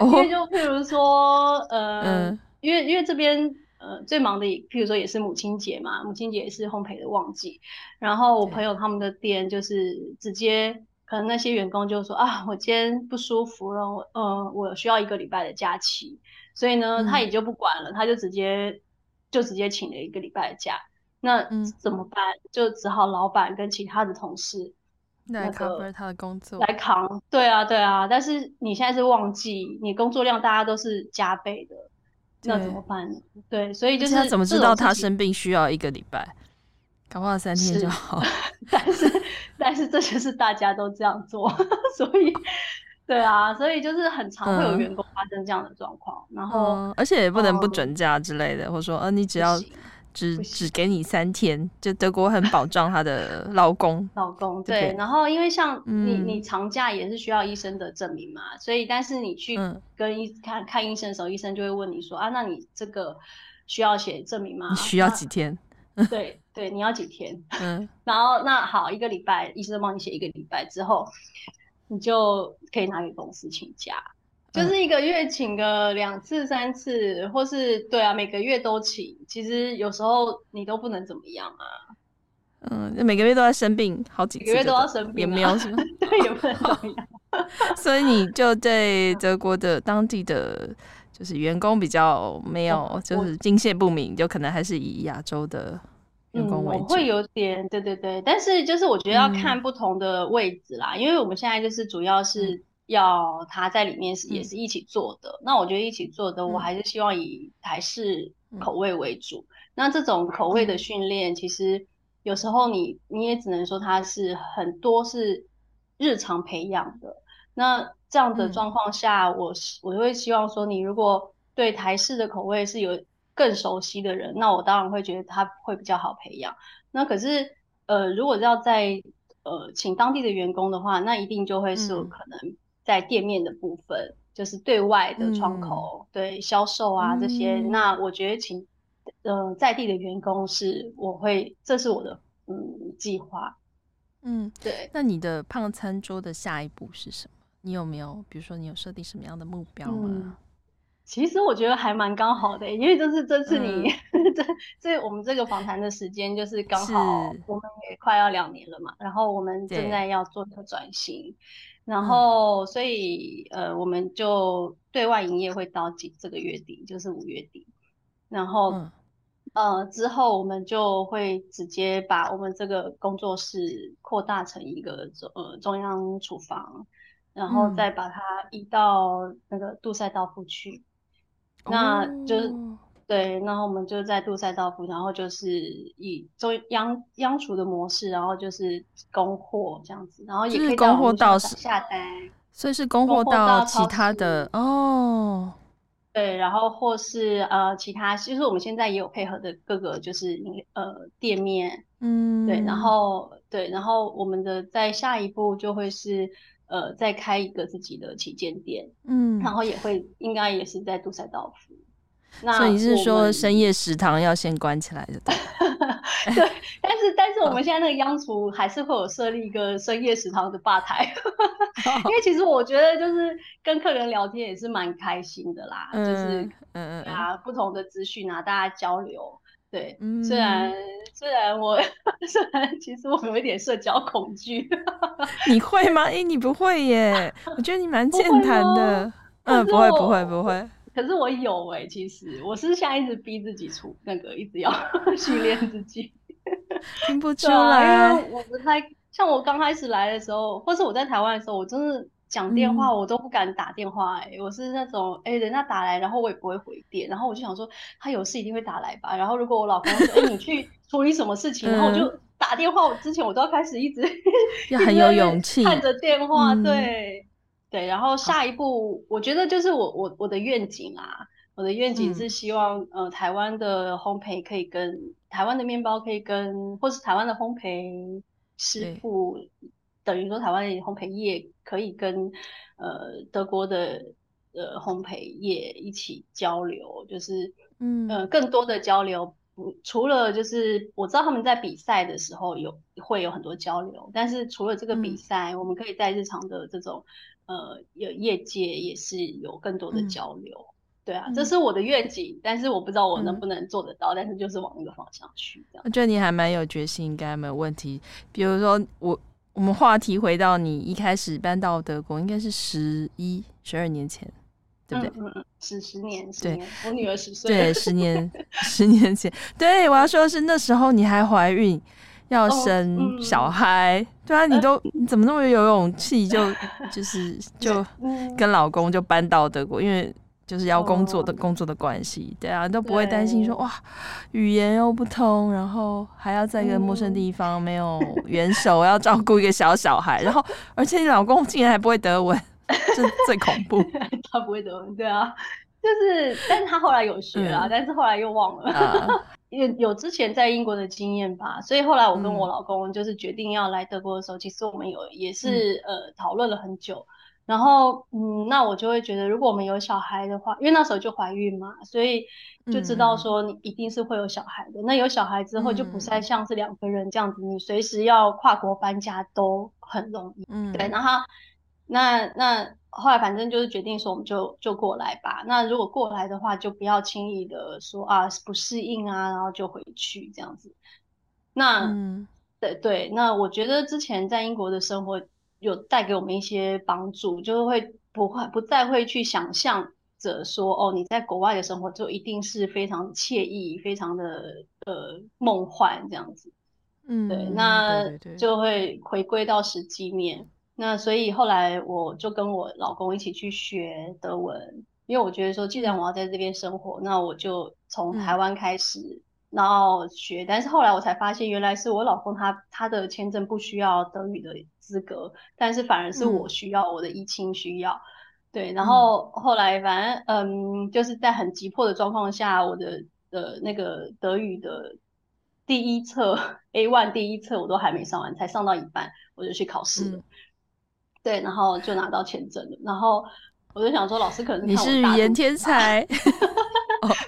因为就譬如说 呃，嗯、因为因为这边呃最忙的，譬如说也是母亲节嘛，母亲节也是烘焙的旺季，然后我朋友他们的店就是直接。可能那些员工就说啊，我今天不舒服了，我呃，我需要一个礼拜的假期，所以呢，嗯、他也就不管了，他就直接就直接请了一个礼拜的假。那怎么办？嗯、就只好老板跟其他的同事来 cover 他的工作，来扛。对啊，对啊。但是你现在是旺季，你工作量大家都是加倍的，那怎么办呢？对，对，所以就是他怎么知道他生病需要一个礼拜？搞不好三天就好，但是但是这就是大家都这样做，所以对啊，所以就是很常会有员工发生这样的状况，嗯、然后、嗯、而且也不能不准假之类的，嗯、或者说呃你只要只只给你三天，就德国很保障他的 劳工，劳工对，然后因为像你你长假也是需要医生的证明嘛，嗯、所以但是你去跟医看看医生的时候，医生就会问你说啊，那你这个需要写证明吗？需要几天？对对，你要几天？嗯，然后那好，一个礼拜，医生帮你写一个礼拜之后，你就可以拿给公司请假，嗯、就是一个月请个两次三次，或是对啊，每个月都请。其实有时候你都不能怎么样啊。嗯，每个月都在生病，好几次，每个月都要生病，啊，也没有什么，对，也不能怎么样。所以你就对德国的当地的。就是员工比较没有，就是敬谢不明，就可能还是以亚洲的员工为主。嗯，我会有点，对对对，但是就是我觉得要看不同的位置啦，嗯、因为我们现在就是主要是要他在里面是也是一起做的。嗯、那我觉得一起做的，我还是希望以台式口味为主。嗯、那这种口味的训练，其实有时候你你也只能说它是很多是日常培养的。那这样的状况下，嗯、我我会希望说，你如果对台式的口味是有更熟悉的人，那我当然会觉得他会比较好培养。那可是，呃，如果要在呃请当地的员工的话，那一定就会是可能在店面的部分，嗯、就是对外的窗口，嗯、对销售啊这些。嗯、那我觉得请呃在地的员工是，我会这是我的嗯计划。嗯，对。那你的胖餐桌的下一步是什么？你有没有，比如说，你有设定什么样的目标吗？嗯、其实我觉得还蛮刚好的，因为就是这次你、嗯、这这我们这个访谈的时间就是刚好，我们也快要两年了嘛，然后我们正在要做一个转型，然后所以、嗯、呃，我们就对外营业会到几这个月底，就是五月底，然后、嗯、呃之后我们就会直接把我们这个工作室扩大成一个中呃中央厨房。然后再把它移到那个杜塞道夫去，嗯、那就是、哦、对，然后我们就在杜塞道夫，然后就是以中央央厨的模式，然后就是供货这样子，然后也可以供货到下单，所以是供货到其他的。哦。对，然后或是呃其他，其实我们现在也有配合的各个就是呃店面，嗯，对，然后对，然后我们的在下一步就会是呃再开一个自己的旗舰店，嗯，然后也会应该也是在杜塞道夫。那所以你是说深夜食堂要先关起来的？对，对，但是但是我们现在那个央厨还是会有设立一个深夜食堂的吧台，因为其实我觉得就是跟客人聊天也是蛮开心的啦，嗯、就是嗯嗯啊不同的资讯啊大家交流，对，嗯、虽然虽然我 虽然其实我有一点社交恐惧，你会吗？哎、欸，你不会耶，我觉得你蛮健谈的，嗯，不会不会不会。可是我有哎、欸，其实我是现在一直逼自己出那个，一直要 训练自己。听不出来、啊，因为我不太像我刚开始来的时候，或是我在台湾的时候，我真的讲电话。我都不敢打电话哎、我是那种哎、欸、人家打来，然后我也不会回电，然后我就想说他有事一定会打来吧，然后如果我老公说哎、欸、你去 处理什么事情，然后我就打电话，我之前我都要开始一直 要很有勇气看着电话，对。对，然后下一步，我觉得就是我我我的愿景啊，我的愿景是希望、嗯、呃台湾的烘焙可以跟台湾的面包可以跟，或是台湾的烘焙师傅，等于说台湾的烘焙业可以跟呃德国的呃烘焙业一起交流，就是嗯呃更多的交流，不除了就是我知道他们在比赛的时候有会有很多交流，但是除了这个比赛，嗯、我们可以在日常的这种。呃，有业界也是有更多的交流，嗯、对啊、嗯，这是我的愿景，但是我不知道我能不能做得到，嗯、但是就是往那个方向去。我觉得你还蛮有决心，应该没有问题。比如说我，我们话题回到你一开始搬到德国，应该是十一、十二年前，对不对？嗯嗯，十十年，十年，我女儿十岁，对，十年，十年前。对，我要说的是那时候你还怀孕。要生小孩，哦嗯、对啊，你都你怎么那么有勇气，就 就是就跟老公就搬到德国，因为就是要工作的、哦、工作的关系，对啊，都不会担心说哇，语言又不通，然后还要在一个陌生地方，没有援手，要照顾一个小小孩，然后而且你老公竟然还不会德文，这最恐怖。他不会德文，对啊，就是，但是他后来有学啊、嗯，但是后来又忘了。啊。有有之前在英国的经验吧，所以后来我跟我老公就是决定要来德国的时候，嗯、其实我们有也是、嗯、呃讨论了很久，然后嗯，那我就会觉得，如果我们有小孩的话，因为那时候就怀孕嘛，所以就知道说你一定是会有小孩的。嗯、那有小孩之后就不再像是两个人这样子，嗯、你随时要跨国搬家都很容易。嗯，对，然后那那。后来反正就是决定说，我们就就过来吧。那如果过来的话，就不要轻易的说啊不适应啊，然后就回去这样子。那、嗯、对对，那我觉得之前在英国的生活有带给我们一些帮助，就是会不会不再会去想象着说哦，你在国外的生活就一定是非常惬意、非常的呃梦幻这样子。嗯，对，那就会回归到实际面。那所以后来我就跟我老公一起去学德文，因为我觉得说，既然我要在这边生活，那我就从台湾开始，然后学。但是后来我才发现，原来是我老公他他的签证不需要德语的资格，但是反而是我需要，我的依亲需要。对，然后后来反正嗯，就是在很急迫的状况下，我的的那个德语的第一册 A one 第一册我都还没上完，才上到一半我就去考试了。嗯对，然后就拿到签证了。然后我就想说，老师可能你是语言天才，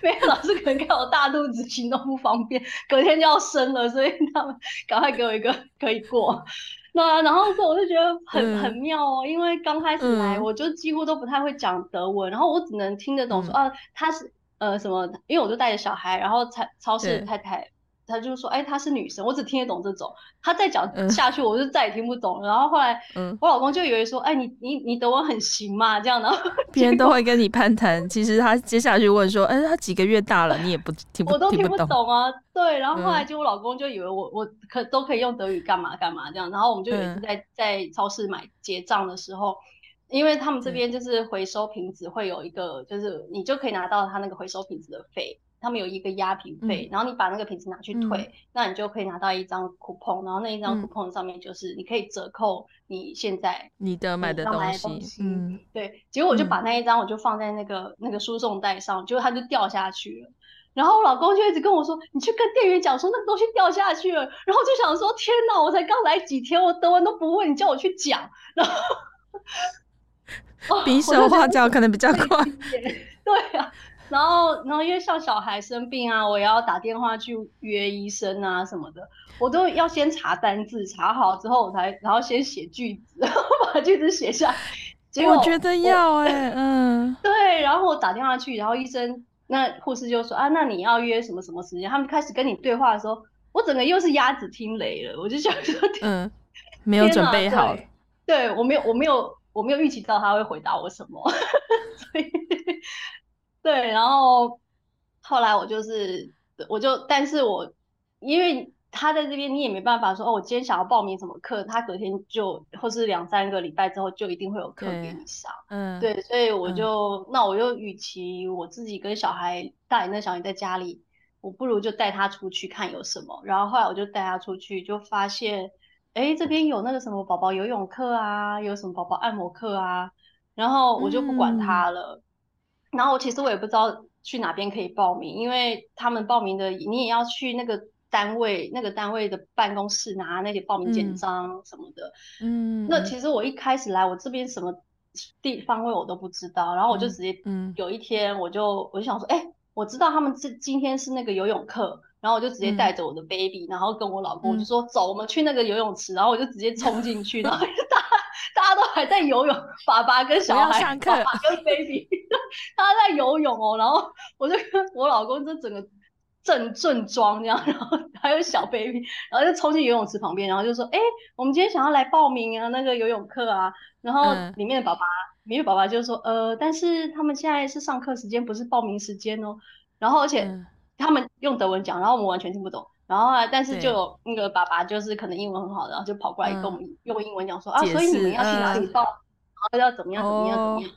没有老师可能看我大肚子，行动不方便，隔天就要生了，所以他们赶快给我一个可以过。那然后说，我就觉得很、嗯、很妙哦，因为刚开始来，我就几乎都不太会讲德文，嗯、然后我只能听得懂说、嗯、啊，他是呃什么，因为我就带着小孩，然后超超市太太。他就说：“哎、欸，她是女生，我只听得懂这种。他再讲下去，我就再也听不懂然后后来，嗯，我老公就以为说：‘哎、欸，你你你德文很行嘛？’这样的，别人都会跟你攀谈。其实他接下去问说：‘哎、欸，他几个月大了？’你也不听不，我都听不懂啊。对，然后后来就我老公就以为我我可都可以用德语干嘛干嘛这样。然后我们就有一次在、嗯、在超市买结账的时候，因为他们这边就是回收瓶子会有一个，就是你就可以拿到他那个回收瓶子的费。”他们有一个压瓶费，嗯、然后你把那个瓶子拿去退，嗯、那你就可以拿到一张 coupon，然后那一张 coupon 上面就是你可以折扣你现在你的买的东西。东西嗯，对。结果我就把那一张我就放在那个、嗯、那个输送带上，结果它就掉下去了。然后我老公就一直跟我说：“你去跟店员讲说那个东西掉下去了。”然后就想说：“天哪，我才刚来几天，我德文都不会，你叫我去讲。”然后。比手画脚可能比较快，对啊，然后然后因为像小孩生病啊，我也要打电话去约医生啊什么的，我都要先查单字，查好之后我才然后先写句子，然后把句子写下。结果我觉得要哎、欸，嗯，对，然后我打电话去，然后医生那护士就说啊，那你要约什么什么时间？他们开始跟你对话的时候，我整个又是鸭子听雷了，我就想说，嗯，没有准备好，对，对我没有，我没有。我没有预期到他会回答我什么，所以对，然后后来我就是，我就，但是我因为他在这边，你也没办法说哦，我今天想要报名什么课，他隔天就或是两三个礼拜之后就一定会有课给你上，嗯，对，所以我就，嗯、那我就与其我自己跟小孩带那小孩在家里，我不如就带他出去看有什么，然后后来我就带他出去，就发现。哎，这边有那个什么宝宝游泳课啊，有什么宝宝按摩课啊，然后我就不管他了。嗯、然后其实我也不知道去哪边可以报名，因为他们报名的你也要去那个单位，那个单位的办公室拿那些报名简章什么的。嗯，那其实我一开始来，我这边什么地方位我都不知道，然后我就直接，嗯，有一天我就我就想说，哎，我知道他们这今天是那个游泳课。然后我就直接带着我的 baby，、嗯、然后跟我老公就说、嗯、走，我们去那个游泳池。然后我就直接冲进去，大家都还在游泳，爸爸跟小孩，上课爸爸跟 baby，他在游泳哦。然后我就跟我老公就整个正正装这样，然后还有小 baby，然后就冲进游泳池旁边，然后就说：“哎，我们今天想要来报名啊，那个游泳课啊。”然后里面的爸爸，里面的爸爸就说：“呃，但是他们现在是上课时间，不是报名时间哦。”然后而且。嗯他们用德文讲，然后我们完全听不懂。然后啊，但是就有那个爸爸，就是可能英文很好，然后就跑过来跟我们用英文讲说、嗯、啊，所以你们要去哪里报，嗯、然后要怎么样怎么样怎么样。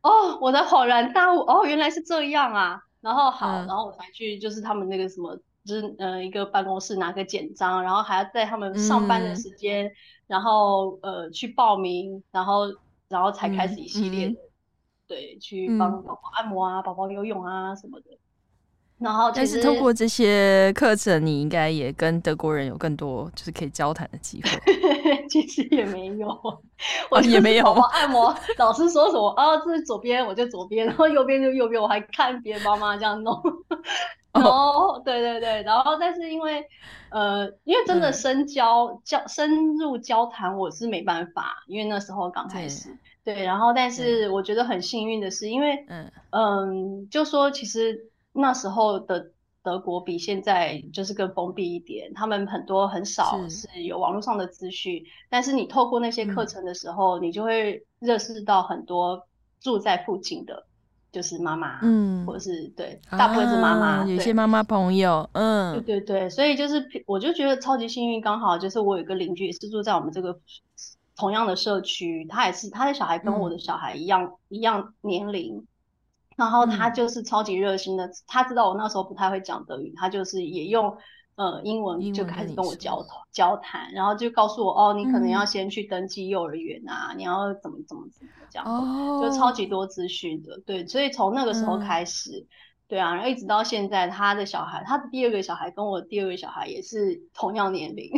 哦，哦，我才恍然大悟，哦，原来是这样啊。然后好，嗯、然后我才去，就是他们那个什么，就是呃一个办公室拿个简章，然后还要在他们上班的时间，嗯、然后呃去报名，然后然后才开始一系列对，去帮宝宝按摩啊，宝宝游泳啊什么的。然后，但是通过这些课程，你应该也跟德国人有更多就是可以交谈的机会。其实也没有，我也没有。我按摩老师说什么啊？这是左边，我就左边；然后右边就右边。我还看别人妈妈这样弄。然后，对对对，然后但是因为呃，因为真的深交交深入交谈，我是没办法，因为那时候刚开始。对，然后但是我觉得很幸运的是，因为嗯嗯，就说其实。那时候的德国比现在就是更封闭一点，他们很多很少是。有网络上的资讯，是但是你透过那些课程的时候，嗯、你就会认识到很多住在附近的，就是妈妈，嗯，或者是对，大部分是妈妈，啊、有些妈妈。朋友，嗯，对对对，所以就是我就觉得超级幸运，刚好就是我有一个邻居也是住在我们这个同样的社区，他也是他的小孩跟我的小孩一样、嗯、一样年龄。然后他就是超级热心的，嗯、他知道我那时候不太会讲德语，他就是也用呃英文就开始跟我交交谈，然后就告诉我哦，你可能要先去登记幼儿园啊，嗯、你要怎么怎么怎么这样，哦、就超级多资讯的，对，所以从那个时候开始，嗯、对啊，然后一直到现在，他的小孩，他的第二个小孩跟我第二个小孩也是同样年龄，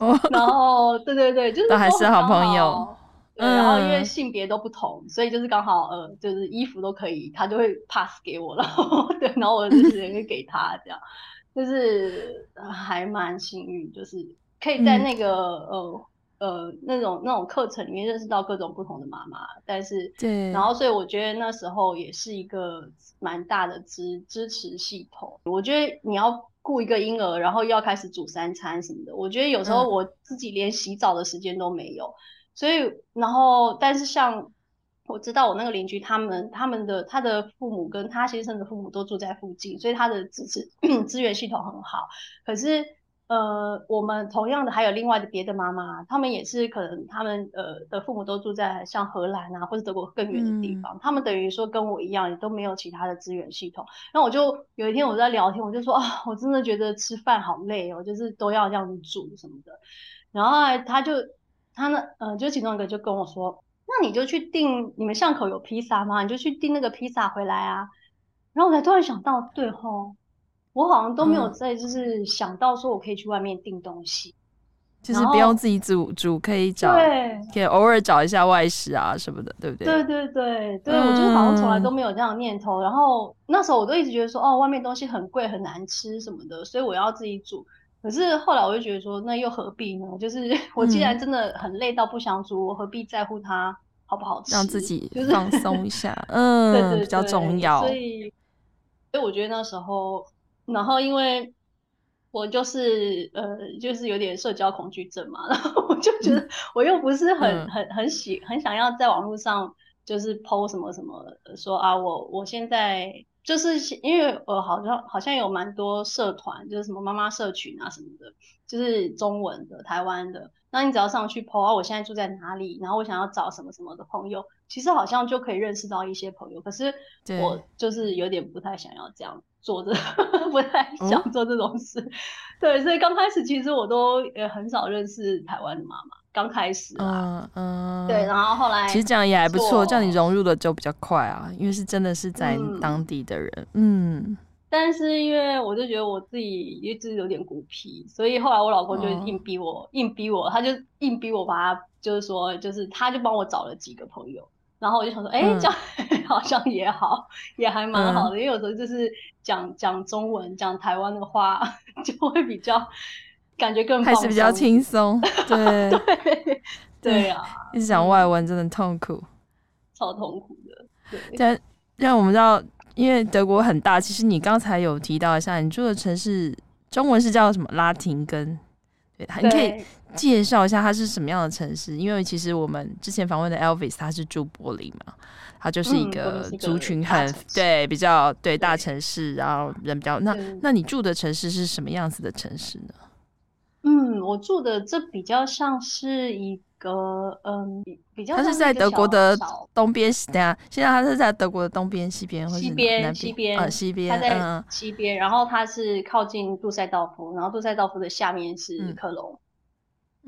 哦、然后对对对，就是都还是好朋友。对，然后因为性别都不同，嗯、所以就是刚好呃，就是衣服都可以，他就会 pass 给我，然后对，然后我就是也会给他这样，就是还蛮幸运，就是可以在那个、嗯、呃呃那种那种课程里面认识到各种不同的妈妈，但是对，然后所以我觉得那时候也是一个蛮大的支支持系统。我觉得你要雇一个婴儿，然后又要开始煮三餐什么的，我觉得有时候我自己连洗澡的时间都没有。所以，然后，但是像我知道我那个邻居，他们他们的他的父母跟他先生的父母都住在附近，所以他的支持 资源系统很好。可是，呃，我们同样的还有另外的别的妈妈，他们也是可能他们呃的父母都住在像荷兰啊或者德国更远的地方，嗯、他们等于说跟我一样，也都没有其他的资源系统。那我就有一天我在聊天，我就说啊，我真的觉得吃饭好累哦，就是都要这样子煮什么的。然后他就他呢，呃，就其中一个就跟我说，那你就去订，你们巷口有披萨吗？你就去订那个披萨回来啊。然后我才突然想到，对吼。我好像都没有在，就是想到说我可以去外面订东西，嗯，就是不用自己煮煮，可以找，对，可以偶尔找一下外食啊什么的，对不对？对对对对，嗯，我就是好像从来都没有这样的念头。然后那时候我都一直觉得说，哦，外面东西很贵很难吃什么的，所以我要自己煮。可是后来我就觉得说，那又何必呢？就是我既然真的很累到不想煮，我何必在乎它好不好吃？让自己放松一下，嗯，对对对，比较重要。所以，所以我觉得那时候。然后，因为我就是呃，就是有点社交恐惧症嘛，然后我就觉得我又不是很、嗯、很很喜很想要在网络上就是 po 什么什么说啊，我我现在就是因为我，好像好像有蛮多社团，就是什么妈妈社群啊什么的，就是中文的台湾的，那你只要上去 po 啊，我现在住在哪里，然后我想要找什么什么的朋友，其实好像就可以认识到一些朋友，可是我就是有点不太想要这样。做着 不太想做这种事，嗯、对，所以刚开始其实我都也很少认识台湾的妈妈。刚开始啊，嗯，嗯对，然后后来其实这样也还不错，这样你融入的就比较快啊，因为是真的是在当地的人，嗯。嗯，但是因为我就觉得我自己一直有点孤僻，所以后来我老公就硬逼我，哦、硬逼我，他就硬逼我把他，就是说，就是他就帮我找了几个朋友。然后我就想说，哎、欸，这样 好像也好，也还蛮好的，嗯、因为有时候就是讲讲中文、讲台湾的话，就会比较感觉更还是比较轻松。对 对对啊，一直讲外文真的痛苦，超痛苦的。对，但让我们知道，因为德国很大，其实你刚才有提到一下，你住的城市中文是叫什么？拉廷根。对，你可以介绍一下它是什么样的城市？因为其实我们之前访问的 Elvis 他是住柏林嘛，他就是一个族群很、嗯、对比较对大城市，然后人比较那那你住的城市是什么样子的城市呢？嗯，我住的这比较像是一个嗯，比较它是在德国的东边，等下现在它是在德国的东边、西边或是南边？西边啊，西边，它在西边，然后它是靠近杜塞道夫，然后杜塞道夫的下面是科隆，嗯、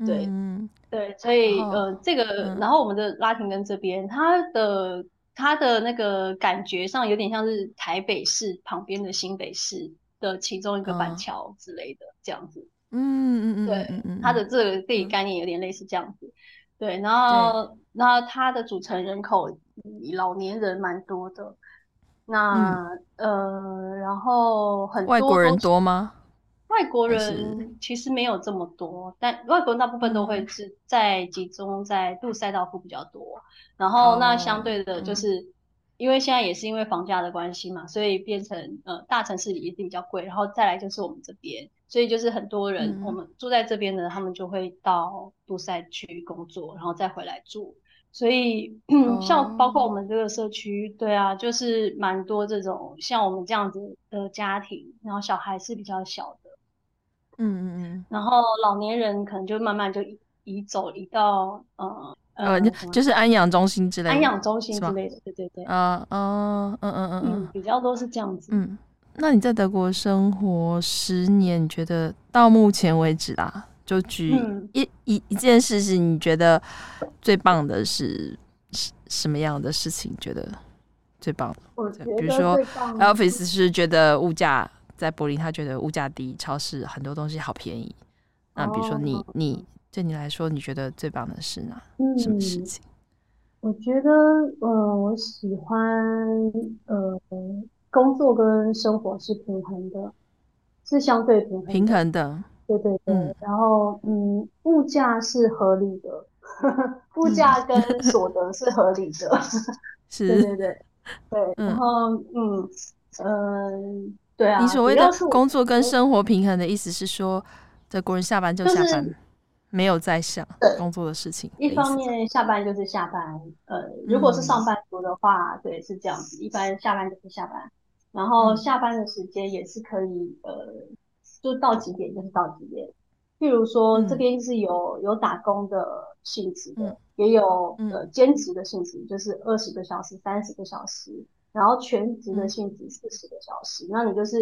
对、嗯、对，所以呃，这个、嗯、然后我们的拉廷根这边，它的它的那个感觉上有点像是台北市旁边的新北市的其中一个板桥之类的、嗯、这样子。嗯嗯嗯，对，它的这个地理概。念有点类似这样子，对，然后，然后它的组成人口老年人蛮多的，那呃，然后很多外国人多吗？外国人其实没有这么多，但外国人大部分都会是在集中在杜塞道夫比较多，然后那相对的就是。因为现在也是因为房价的关系嘛，所以变成呃大城市里一定比较贵，然后再来就是我们这边，所以就是很多人、嗯、我们住在这边的，他们就会到杜塞去工作，然后再回来住。所以、哦、像包括我们这个社区，对啊，就是蛮多这种像我们这样子的家庭，然后小孩是比较小的，嗯嗯嗯，然后老年人可能就慢慢就移移走移到呃。呃，就是安养中心之类的，安养中心之类的，对对对，啊，嗯嗯嗯嗯，比较多是这样子。嗯，那你在德国生活十年，你觉得到目前为止啦，就举一、嗯、一一件事情，你觉得最棒的是什么样的事情？觉得最棒的？我觉得比如说，Elvis 是觉得物价在柏林，他觉得物价低，超市很多东西好便宜。那比如说你你。对你来说，你觉得最棒的是哪？嗯、什么事情？我觉得，呃，我喜欢，呃，工作跟生活是平衡的，是相对平衡的。平衡的，对对对。嗯、然后，嗯，物价是合理的，物价跟所得是合理的。是，对对对对。然后，嗯嗯，对啊。你所谓的工作跟生活平衡的意思是说，德国人下班就下班。就是没有在想工作的事情。一方面下班就是下班，呃，如果是上班族的话，嗯、对，是这样子。一般下班就是下班，然后下班的时间也是可以，呃，就到几点就是到几点。譬如说这边是有、嗯、有打工的性质的，嗯、也有呃兼职的性质，就是二十个小时、三十个小时，然后全职的性质四十个小时。嗯、那你就是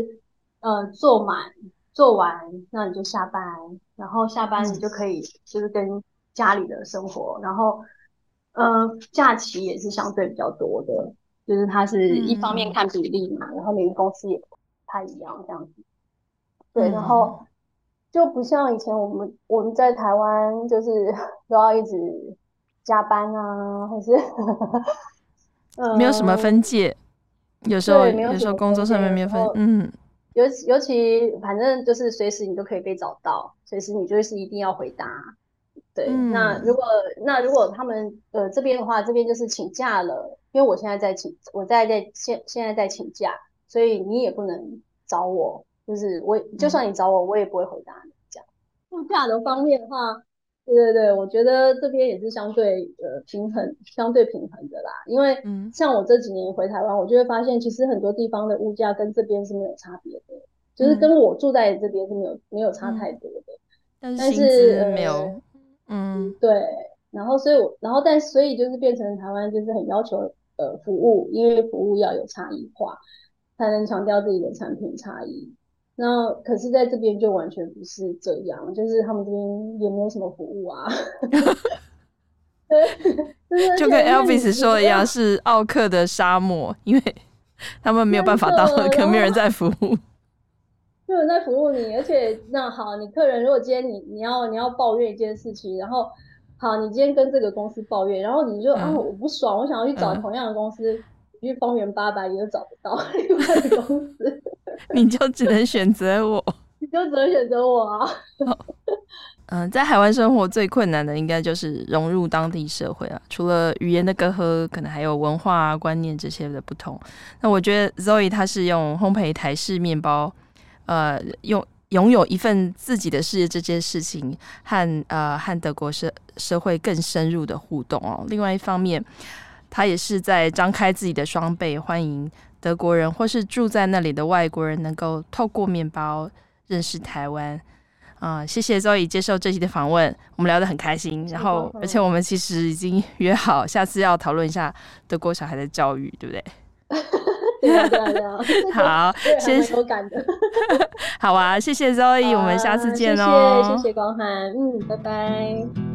呃做满做完，那你就下班，然后下班你就可以就是跟家里的生活，嗯、然后呃假期也是相对比较多的。就是它是一方面看比例嘛，嗯、然后每个公司也不太一样这样子。对，嗯、然后就不像以前我们我们在台湾，就是 都要一直加班啊，或是 没有什么分界，嗯、有时候有时候工作上面没有分，嗯，尤尤其反正就是随时你都可以被找到，随时你就是一定要回答。对，嗯、那如果那如果他们呃这边的话，这边就是请假了。因为我现在在请，我在在现现在在请假，所以你也不能找我，就是我就算你找我，我也不会回答你这样。度假的方面的话，对对对，我觉得这边也是相对呃平衡，相对平衡的啦。因为像我这几年回台湾，我就会发现，其实很多地方的物价跟这边是没有差别的，就是跟我住在这边是没有没有差太多的。但是没有，嗯，对。然后所以我，然后但所以就是变成台湾就是很要求。呃，服务，因为服务要有差异化，才能强调自己的产品差异。那可是在这边就完全不是这样，就是他们这边也没有什么服务啊。对，就跟 Elvis 说的一样，是奥克的沙漠，因为他们没有办法到，可没有人在服务。没有人在服务你，而且那好，你客人如果今天你你要你要抱怨一件事情，然后。好，你今天跟这个公司抱怨，然后你就、嗯、啊，我不爽，我想要去找同样的公司，去、嗯、方圆八百里都找不到 另外的公司，你就只能选择我，你就只能选择我啊。嗯、呃，在海湾生活最困难的应该就是融入当地社会啊，除了语言的隔阂，可能还有文化观念这些的不同。那我觉得 Zoe 她是用烘焙台式面包，呃，用。拥有一份自己的事业这件事情和呃和德国社社会更深入的互动哦。另外一方面，他也是在张开自己的双臂，欢迎德国人或是住在那里的外国人能够透过面包认识台湾啊、呃。谢谢 Zoe 接受这期的访问，我们聊得很开心。然后，而且我们其实已经约好下次要讨论一下德国小孩的教育，对不对？对啊，对啊，对啊。好，谢谢。有感的。好啊，谢谢 Zoe，我们下次见哦。谢谢，谢谢光涵，嗯，拜拜。